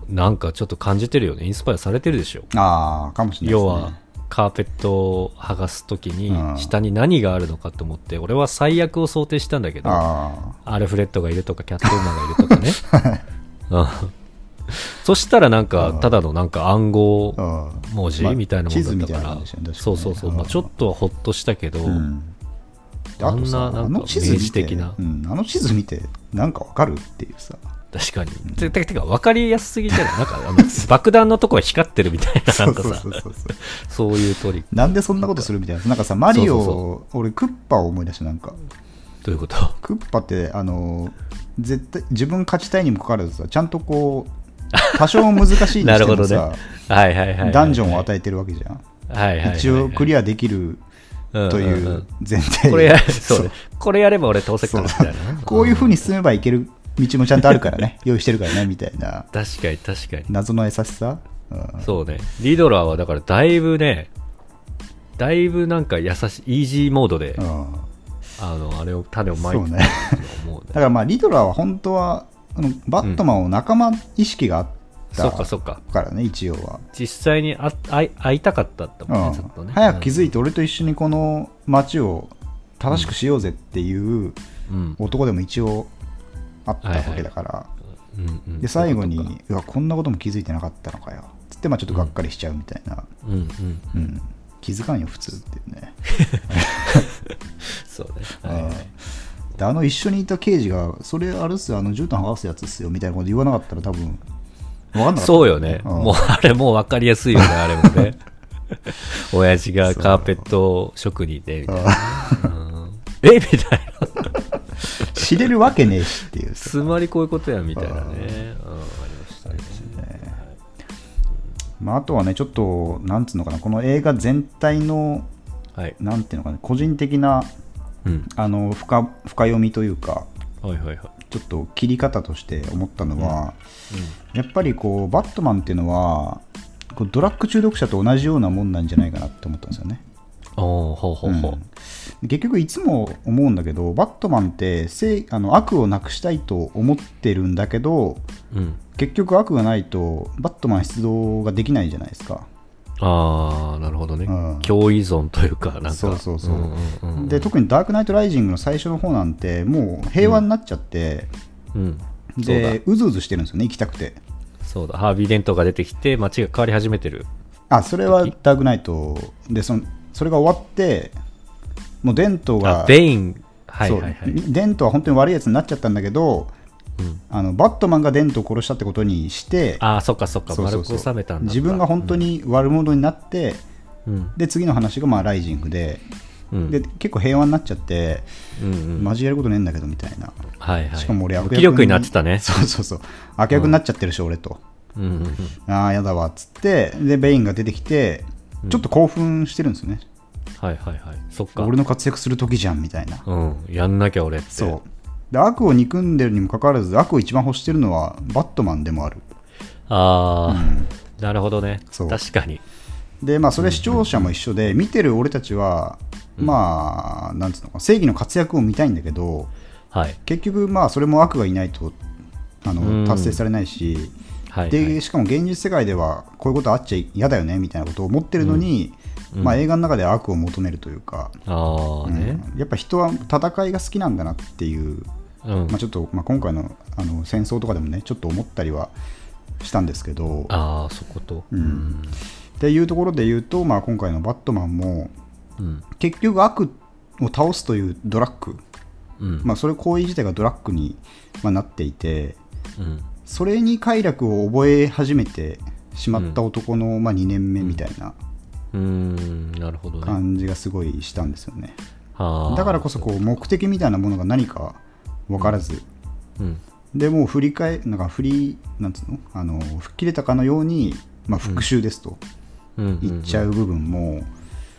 なんかちょっと感じてるよね。インスパイアされてるでしょ。ああ、かもしれないですね。要は、カーペットを剥がすときにう、ん。下に何があるのかと思って、俺は最悪を想定したんだけど、あアルフレッドがいるとか、キャットウーマンがいるとかね。うん。そしたらなんか、ただのなんか暗号あ、うん。文字まあみたいなもんだったからんでしょうね。ねそうそうそう、まあ、ちょっとはほっとしたけど、うん。であんななんか明示的な。うん、あの地図見てなんかわかるっていうさ確かに。てててか、分かりやすすぎじゃない？なんか、あの、爆弾のとこは光ってるみたいな、なんかさ、そうそうそうそうそういうトリック。なんでそんなことするみたいな？なんかさマリオそうそ俺クッパを思い出したなんかどういうこと？クッパってあの絶対自分勝ちたいにもかかわらずさちゃんとこう多少難しいにして なるほどね。もさ、はいはいはいはい。ダンジョンを与えてるわけじゃん、はいはいはいはい。一応クリアできるアという前提でこれや、そうね。これやれば俺倒せっからみたいな。こういうふうに進めばいける道もちゃんとあるからね。用意してるからねみたいな。確かに確かに。謎の優しさ、うん。そうね。リドラーはだからだいぶね、だいぶなんか優しい、イージーモードで、うん。あの、あれを、種をまいてそうね。うね。だからまあリドラーは本当はあのバットマンを仲間意識があったそっかそっか。からね一応は、実際にあ会い会いたかったってうもんね、ん。ずっとね。早く気づいて俺と一緒にこの街を正しくしようぜっていううん。男でも一応あったわけだから、うんうん。で最後にうわこんなことも気づいてなかったのかよ。つってまあちょっとがっかりしちゃうみたいな、うんうん。うん。気づかんよ普通っていうね。そうね。はいはい。であの一緒にいた刑事がそれあれっすよあの絨毯剥がすやつっすよみたいなこと言わなかったら多分分かんなそうよね。うん。もう、あれもう分かりやすいよね、あれもね。親父がカーペット職人で、みたいな。うん。えみたいな。知れるわけねえしっていうさつまりこういうことや、みたいなね。うん、ありましたね。まあ、あとはねちょっとなんつうのかなこの映画全体のはい。なんていうのかな個人的なうん。あの深深読みというかはいはいはい。ちょっと切り方として思ったのは、やっぱりこうバットマンっていうのはこうドラッグ中毒者と同じようなもんなんじゃないかなって思ったんですよね。おーほうほうほう。うん結局いつも思うんだけどバットマンって正あの悪をなくしたいと思ってるんだけどうん。結局悪がないとバットマン出動ができないじゃないですか。ああ、なるほどね。うん共依存というか、なんか。そうそうそううんうんうんで特にダークナイトライジングの最初の方なんてもう平和になっちゃって、うん。そうだでうずうずしてるんですよね行きたくてそうだ。ハービー・デントが出てきて、街が変わり始めてる。あそれはダークナイトでそのそれが終わってもうデントがあ、ベイン。はいはいはい。そうデントは本当に悪いやつになっちゃったんだけどうんあのバットマンがデントを殺したってことにしてああ、そっかそっか。そうそうそう収めたんだ。自分が本当に悪者になって、うん。で次の話がまあライジングで,、うん。で結構平和になっちゃって、うんうん。マジやることねえんだけどみたいな、はいはい。しかも俺悪無気力になってたね。そうそうそう悪役になっちゃってるし、俺とうんうんうん。ああやだわっつってでベインが出てきてちょっと興奮してるんですよね、はいはいはい。そっか。俺の活躍する時じゃんみたいなうん。やんなきゃ俺って。そうで悪を憎んでるにもかかわらず悪を一番欲してるのはバットマンでもあるああ、なるほどね。そう確かに。でまあそれ視聴者も一緒で見てる俺たちは、まあなんつうのか正義の活躍を見たいんだけどはい。結局まあそれも悪がいないとあうんの達成されないし、はい、はい。でしかも現実世界ではこういうことあっちゃ嫌だよねみたいなことを思ってるのに、まあ、映画の中で悪を求めるというか、ああね。うんやっぱ人は戦いが好きなんだなっていう、うん。まあ、ちょっと、まあ、今回のあの戦争とかでもねちょっと思ったりはしたんですけどああ、そこと。うんっていうところで言うと、まあ、今回のバットマンもうん。結局悪を倒すというドラッグ、うん。まあ、それ行為自体がドラッグに、まあ、なっていてうん。それに快楽を覚え始めてしまった男の、まあ、2年目みたいなうーん。なるほどね。感じがすごいしたんですよね。だからこそこう目的みたいなものが何か分からず、うん。でもう振り返なんか振りなんつうの？あの吹っ切れたかのように、まあ、復讐ですとうん。言っちゃう部分も、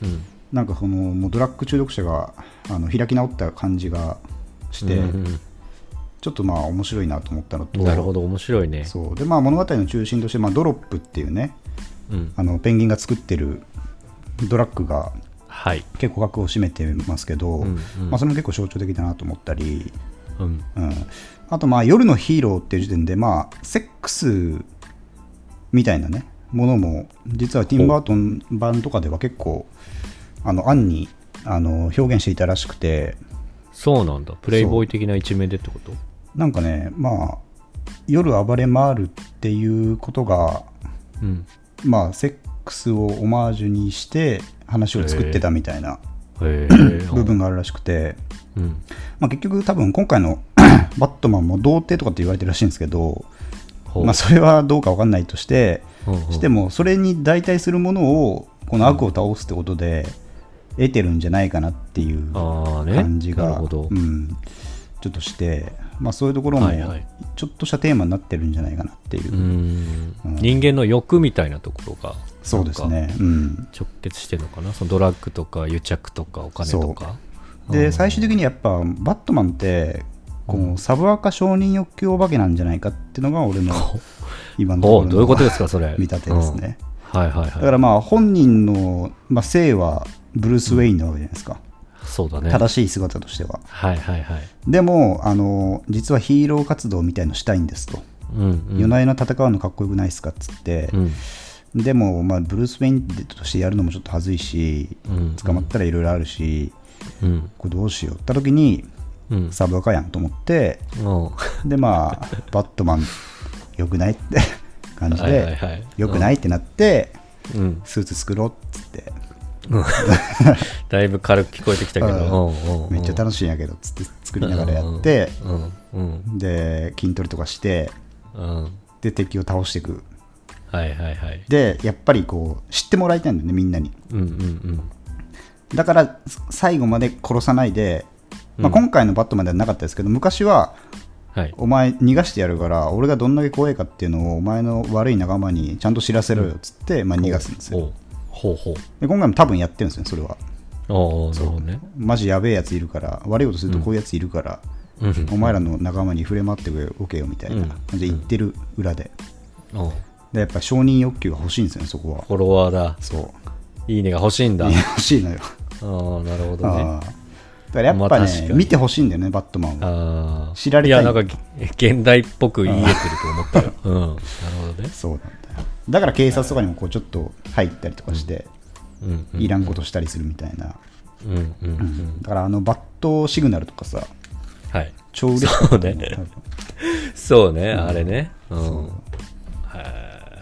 うん。なんかそのもうドラッグ中毒者があの開き直った感じがして、うんちょっとまあ面白いなと思ったのとうんなるほど、面白いね。そうで、まあ、物語の中心として、まあ、ドロップっていうねうん。あのペンギンが作ってるドラッグがはい。結構額を占めてますけど、うんうんまあ、それも結構象徴的だなと思ったり、うん。うん、あとまあ夜のヒーローっていう時点でまあセックスみたいなねものも実はティンバートン版とかでは結構あの暗にあの表現していたらしくてそうなんだ。プレイボーイ的な一面でってこと？なんかねまあ夜暴れ回るっていうことがうん。まあセックスをオマージュにして話を作ってたみたいな。部分があるらしくて、うん。まあ、結局多分今回のバットマンも童貞とかって言われてるらしいんですけど、まあ、それはどうか分かんないとして、してもそれに代替するものをこの悪を倒すってことで得てるんじゃないかなっていう。感じが、なるほど。うん、ちょっとして、まあ、そういうところもはいはいちょっとしたテーマになってるんじゃないかなっていう、うん。人間の欲みたいなところが。そうですね、うん、直結してるのかな？そのドラッグとか癒着とかお金とか。で最終的にやっぱバットマンってこのサブアカ承認欲求お化けなんじゃないかっていうのが俺の 今のところおうどういうことのですか、それ？見立てですね、うん。はいはいだかはい。らまあ本人の、まあ、性はブルース・ウェインなわけじゃないですか、そうだね。正しい姿としてははいはいはい。でもあの実はヒーロー活動みたいのしたいんですと、うんうん。夜な夜な戦うのかっこよくないですかっつって、うん。でも、まあ、ブルース・ウェインとしてやるのもちょっと恥ずいし、うん捕まったらいろいろあるしうん。これどうしようって時にうん。サブアカやんと思ってうん。でまあ バットマンよくないって感じはいはいではいよくないってなってうん。スーツ作ろうっつって だいぶ軽く聞こえてきたけど。うんうんうん。めっちゃ楽しいんやけどっつって作りながらやって。うんうんで筋トレとかして。うん。で敵を倒していく。はいはいはい。でやっぱりこう知ってもらいたいんだよねみんなに。うんうんだから最後まで殺さないで、まあ、今回のバットマンではなかったですけど昔はうん。はい。お前逃がしてやるから俺がどんだけ怖いかっていうのをお前の悪い仲間にちゃんと知らせろよっつって、まあ、逃がすんですよほうほう。で今回も多分やってるんですよそれはああ、なるほどね。マジやべえやついるから悪いことするとこういうやついるから、うん。お前らの仲間に触れ回っておけよみたいなうん感じで言ってる裏でうんでやっぱ承認欲求が欲しいんですよねそこはフォロワーだ。そういいねが欲しいんだ。あ欲しいのよあ、なるほどね。ああだからやっぱね見てほしいんだよねバットマンはああ。知られたいいや、なんか、現代っぽく言えてると思ったよ。うん。なるほどね。そうだよだから警察とかにもこうちょっと入ったりとかして。いらんことしたりするみたいな、うんうんうん。だからあのバットシグナルとかさはい。超嬉しかったそうねそうね、あれね。うん。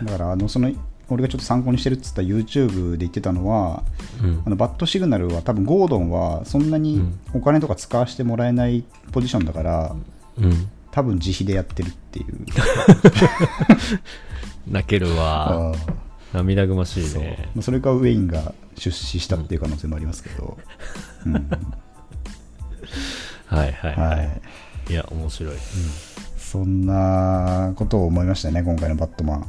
だからあのその俺がちょっと参考にしてるっつった YouTube で言ってたのは、うんあのバットシグナルは多分ゴードンはそんなにお金とか使わせてもらえないポジションだから、うん。多分自費でやってるっていう 泣けるわ。涙ぐましいね。まあそれかウェインが出資したっていう可能性もありますけど、うん。はいはいははい。い。いや、面白い。そんなことを思いましたね今回のバットマン。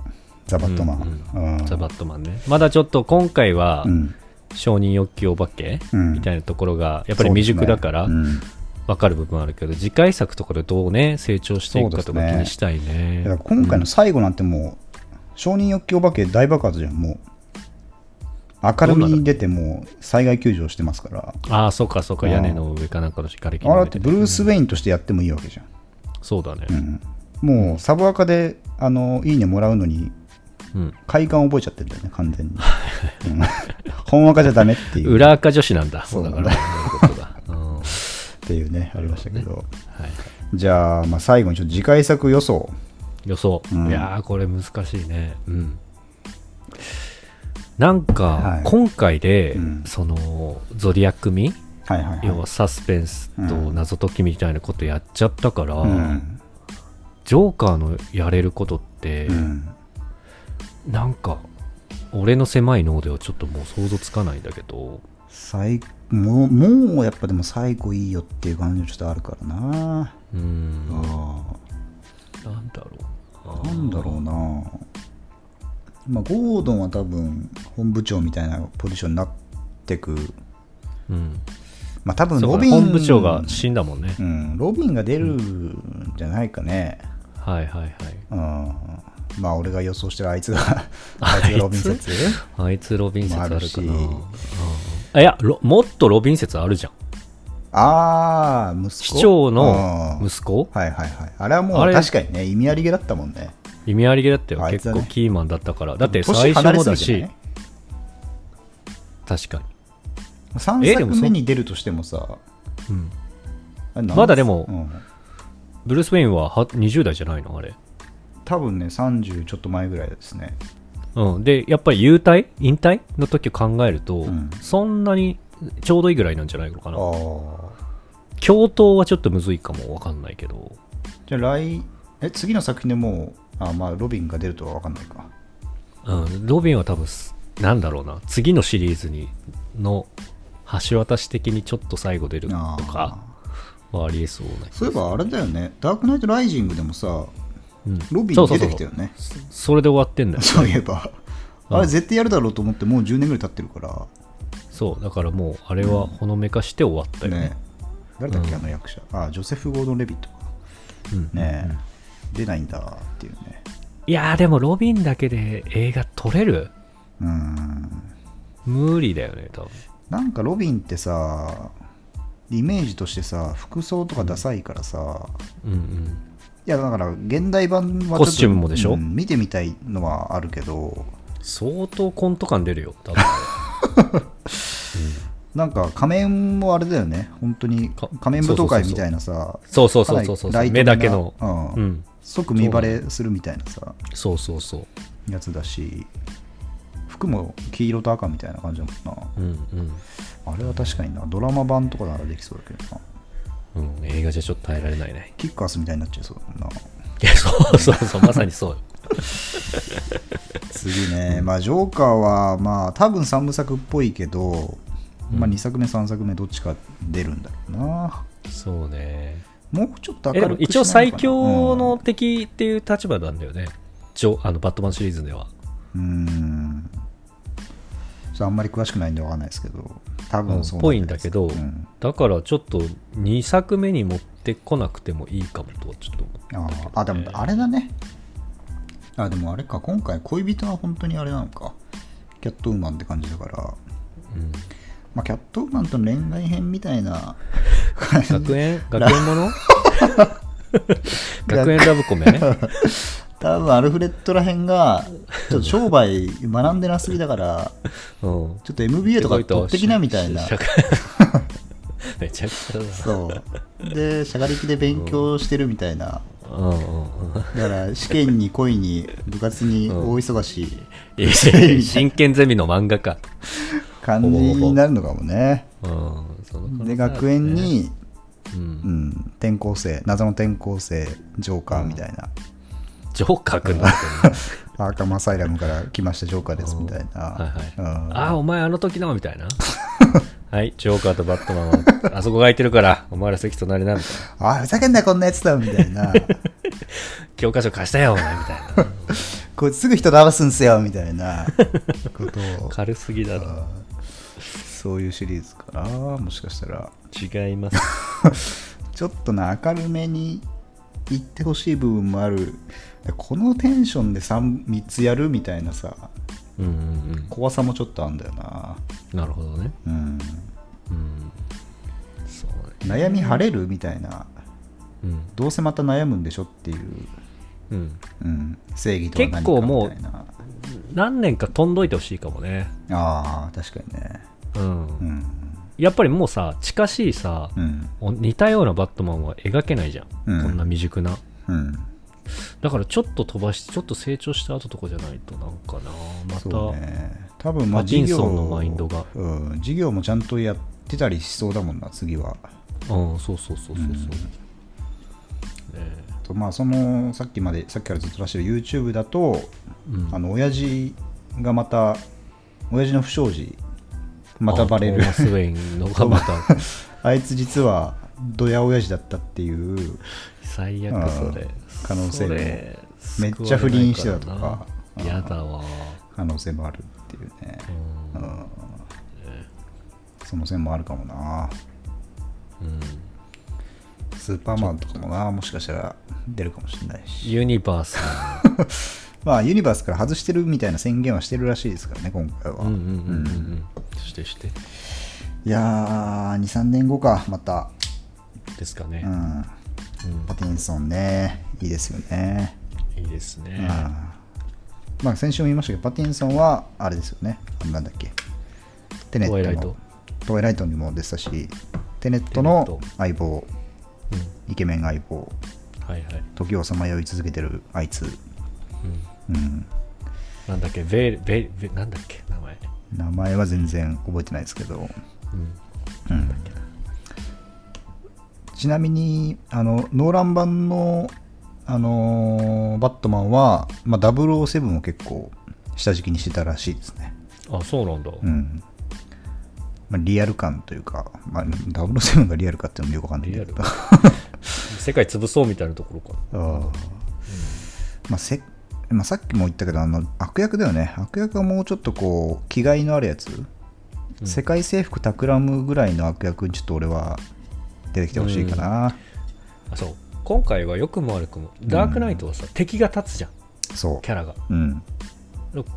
ザ・バットマン、うんザ・バットマンね。まだちょっと今回はう、ん。承認欲求お化けうん。みたいなところが、やっぱり未熟だからそう、ですねわかる部分あるけど、次回作とかでどうね、成長していくかとか気にしたいね。だから今回の最後なんてもう、承認欲求お化け大爆発じゃんもう明るみに出てもう災害救助してますからああ、そうかそうか、うん屋根の上かなんかの瓦礫あれだ。ってブルース・ウェインとしてやってもいいわけじゃん、そうだね。うんもうサブアカであのいいねもらうのにうん。快感覚えちゃってるんだよね完全に、うん本赤じゃダメっていう裏垢女子なんだ。そうだだから。そういうことだ。うん。はい。っていうねありましたけど、じゃあ,、まあ最後にちょっと次回作予想予想。うん。いやー、これ難しいね。うん。なんか、はい。今回で、うん。その、ゾディアック味？はいはいはい。要はサスペンスと謎解きみたいなことやっちゃったから、うん。ジョーカーのやれることって、うん。なんか俺の狭い脳ではちょっともう想像つかないんだけど。最もうもうやっぱでも最後いいよっていう感じがちょっとあるからな。うん。あなんだろう。ーなんだろうな。まあゴードンは多分本部長みたいなポジションになってく。うん。まあ多分ロビン。本部長が死んだもんね、うん、ロビンが出るんじゃないかね、はいはいはい。うん、まあ俺が予想してるあいつが あいつがロビン説。あいつ？ロビン説あるかな。もあるし。あいやロもっとロビン説あるじゃんああ息子？市長のうん。息子？はいはいはい。あれはもう確かにね意味ありげだったもんね。意味ありげだったよ。ね。結構キーマンだったから。だって年最初もだし。確かに、3えでもそ作目に出るとしてもさ。うん、まだでもうん。ブルース・ウェインはは20代じゃないの？あれ。多分ね30ちょっと前ぐらいですね。うん、でやっぱり優退引退？の時を考えると、うん。そんなにちょうどいいぐらいなんじゃないのかな。共闘はちょっとむずいかもわかんないけど。じゃあ来え次の作品でもうあまあロビンが出るとは分かんないか。うん、ロビンは多分すなんだろうな。次のシリーズにの橋渡し的にちょっと最後出るとかはありえそうなそういえばあれだよね。ダークナイトライジングでもさうん。ロビン出そうそうそうてきたよねそれで終わってんだよそういえば。うん。あれ絶対やるだろうと思ってもう10年ぐらい経ってるからそうだからもうあれはほのめかして終わったよね。ね。誰だっけ、うんあの役者。あジョセフ・ゴードン・レビットかうんねえ、出ないんだっていうね。いやーでもロビンだけで映画撮れる？うーん。無理だよね多分。なんかロビンってさイメージとしてさ服装とかダサいからさ、うんうん。いやだから現代版はコスチュームもでしょ？うん見てみたいのはあるけど。相当コント感出るよ多分 なんか仮面もあれだよね。本当にか仮面舞踏会みたいなさそうそうそうそうそう目だけの。うん。うん。即見バレするみたいなさそうそうそう。やつだし服も黄色と赤みたいな感じだもんな。うんうん。あれは確かにな。ドラマ版とかならできそうだけどな。うん、映画じゃちょっと耐えられないね。キックアスみたいになっちゃいそうだもんな。いや、そうそうそう、まさにそうよ。次ね、まあジョーカーはまあ多分3部作っぽいけど、まあ2作目3作目どっちか出るんだろうな。そうね。もうちょっと明るく一応最強の敵っていう立場なんだよね。ジョあのバットマンシリーズでは。うーん。あんまり詳しくないんでわかんないですけど。多うん分そうぽいんだけど、うん。だからちょっと2作目に持ってこなくてもいいかもとはちょっと思って。あーあでもあれだねあでもあれか今回恋人は本当にあれなのか。キャットウーマンって感じだから、うん。まあ、キャットウーマンとの恋愛編みたいな。学園 学園もの？学園ラブコメ？多分アルフレッドらへんがちょっと商売学んでなすぎだからうん。ちょっと MBA とか取ってきなみたいな。めちゃくちゃだな。そうでしゃがりきで勉強してるみたいな。うんうんうん。だから試験に恋に部活に大忙し。いいやいや 真剣ゼミの漫画か。感じになるのかもね。うん。で学園、に、う、うんん、転校生謎の転校生ジョーカーみたいな、ジョーカーくんだ。アーカムアサイラムから来ましたジョーカーですみたいな、はいはい。うん。ああ、お前あの時のみたいな。はい、ジョーカーとバットマンは、あそこが空いてるから、お前ら席隣な、みたいな。あふざけんなよこんなやつだみたいな教科書貸したよ、お前、みたいな。こいつすぐ人騙すんすよみたいなことを軽すぎだろ。そういうシリーズかなもしかしたら違います。ちょっとな明るめに言ってほしい部分もあるこのテンションで 3, 3つやるみたいなさうんうん怖さもちょっとあんだよなうん。なるほどね。うんうん。そうね。悩み晴れるみたいなうん。どうせまた悩むんでしょっていう、うん。うん、正義とは何か結構もうみたいな何年か飛んどいてほしいかもね。ああ確かにねうん。うんやっぱりもうさ、近しいさ、うんお似たようなバットマンは描けないじゃん。うんこんな未熟な。うんだからちょっと飛ばして、ちょっと成長した後とかじゃないとなんかな、また、ね。多分まあ事業のマインドが。うん、事業もちゃんとやってたりしそうだもんな次は。うん、そうそうそうそうそう。うん。ねとまあそのさっきまでさっきからずっと出してる YouTube だとうん。あの親父がまた親父の不祥事またバレる。あトーマス・ウェインのがまた。あいつ実はドヤ親父だったっていう。最うん悪それ。可能性もめっちゃ不倫してたとか。救われないからな。やだわ。可能性もあるっていうね、ううん。んその線もあるかもな。うん。スーパーマンとかもなもしかしたら出るかもしれないし。ユニバース。まあユニバースから外してるみたいな宣言はしてるらしいですからね今回は、うんうんうんうんうん。ししてして。いやー23年後かまた。ですかね。う、ん。パティンソンねいいですよね、いいですね、うん。まあ先週も言いましたけどパティンソンはあれですよね。なんだっけ。テネットの。トワイライト。トワイライトにも出てたしテネットのト。相棒。イケメン相棒。はいはい、時をさまよい続けてるあいつ、うん、うん、なんだっけ。ベーベベなんだっけ。名前。名前は全然覚えてないですけど、うん。うん、ちなみにあのノーラン版の、あのーバットマンは、まあ、007を結構下敷きにしてたらしいですね、あそうなんだ、うん。まあ、リアル感というか、まあ、007がリアルかっていうのもよくわかんないけど。リ 世界潰そうみたいなところか。あーまあせまあ、さっきも言ったけどあの悪役だよね。悪役はもうちょっとこう気概のあるやつ、世界征服企むぐらいの悪役にちょっと俺は出てきてほしいかな、あそう今回は良くも悪くもダークナイトはさ、敵が立つじゃん。そキャラが。ううん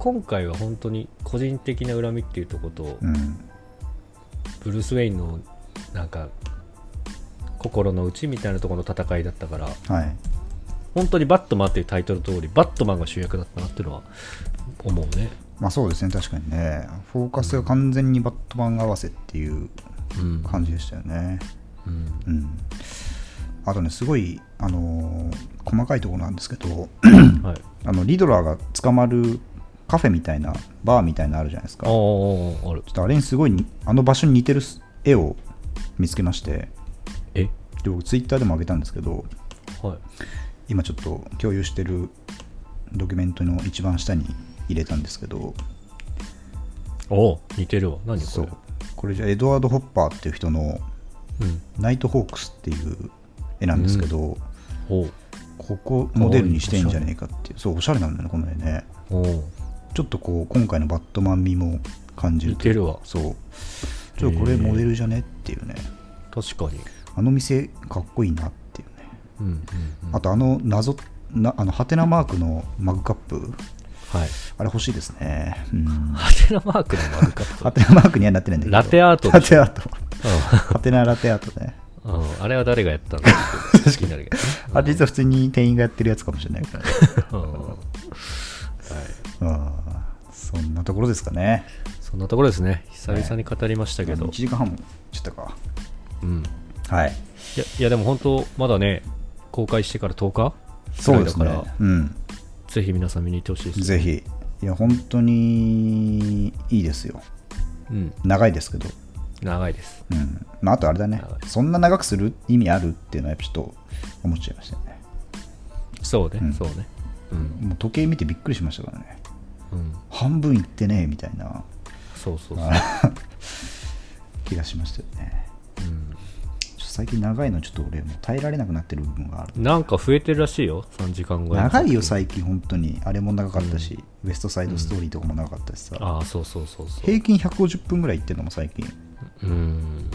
今回は本当に個人的な恨みっていうとこと、うん。ブルース・ウェインのなんか心の内みたいなところの戦いだったからはい。本当にバットマンっていうタイトル通りバットマンが主役だったなっていうのは思うね。まあそうですね確かにね。フォーカスが完全にバットマン合わせっていううん、感じでしたよね。うん。うんあとねすごいあのー細かいところなんですけどはい、あのリドラーが捕まるカフェみたいなバーみたいなのあるじゃないですか。ああある。ちょっとあれにすごいにあの場所に似てる絵を見つけまして。え？で僕ツイッターでも上げたんですけどはい。今ちょっと共有してるドキュメントの一番下に入れたんですけど。おお似てるわ。何これ？そう。これじゃエドワード・ホッパーっていう人のうん「ナイトホークス」っていう絵なんですけど、おう。ここモデルにしてんじゃねえかっていう。そうおしゃれなんだよねこの絵ね。ちょっとこう今回のバットマン味も感じる似てるわ。そう。ちょっとこれモデルじゃねっていうね。確かに。あの店かっこいいなっていうね。うんうんうん。あとあの謎なあのハテナマークのマグカップ。はい。あれ欲しいですね、うん、ハテナマークのマグカップ。ハテナマークにはなってないんだけど。ラテアートラテアート。うハテナラテアートねあれは誰がやったの？好きに。あ実は普通に店員がやってるやつかもしれない。からねうん。はいそんなところですかね。そんなところですね。久々に語りましたけど、1時間半もちょっとか。うん。はい。いやいやでも本当まだね公開してから10日？そうですね。ぐらいだから。うん。ぜひ皆さん見に行ってほしいですぜひ。いや本当にいいですよ。うん。長いですけど長いです。うん。まあ、あとあれだね。そんな長くする意味あるっていうのはやっぱちょっと思っちゃいましたよね。そうね、うん。そうね。うん。もう時計見てびっくりしましたからね。うん。半分いってねみたいな。そうそうそう、あ 気がしましたよね。うん。最近長いのちょっと俺もう耐えられなくなってる部分がある。なんか増えてるらしいよ。3時間ぐらい長いよ最近本当に。あれも長かったし、ウエストサイドストーリーとかも長かったしさ、ああそうそうそうそう。平均150分ぐらいいってるのも最近うん。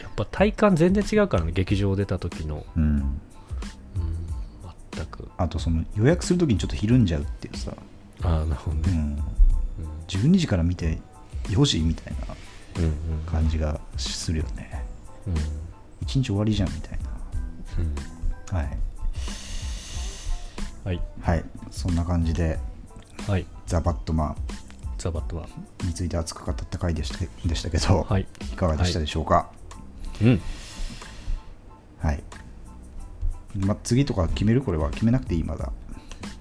やっぱ体感全然違うからね劇場出た時の。うん。うん全く。あとその予約するときにちょっとひるんじゃうっていうさ、ああなるほどね、うん、12時から見て4時みたいな。うん、うん。感じがするよね。うん。一日終わりじゃんみたいうん。なはい。はい。はい。そんな感じではい。ザ・バットマ、ザ・バットマンについて熱く語った回でしたでしたけど、はい。いかがでしたでしょうか？うん。はい、まあ、次とか決める？これは決めなくていいまだ。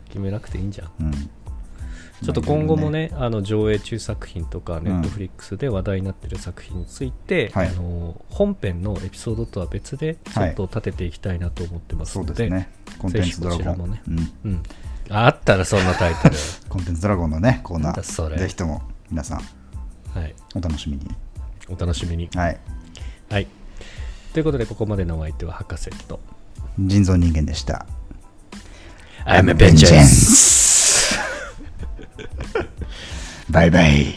決めなくていいんじゃん。うん。ちょっと今後もね、あの上映中作品とか、ん。ネットフリックスで話題になってる作品について、はい。あの本編のエピソードとは別で、ちょっと立てていきたいなと思ってますそので、うですね。コンテンツドラゴン、ね。うん、うん、あったらそんなタイトル、コンテンツドラゴンのねコーナなんだそれ。ーぜひとも皆さんはい、お楽しみに。お楽しみに。はい。はい、ということで、ここまでのお相手は博士と、人造人間でした。I'm a vengeance バイバイ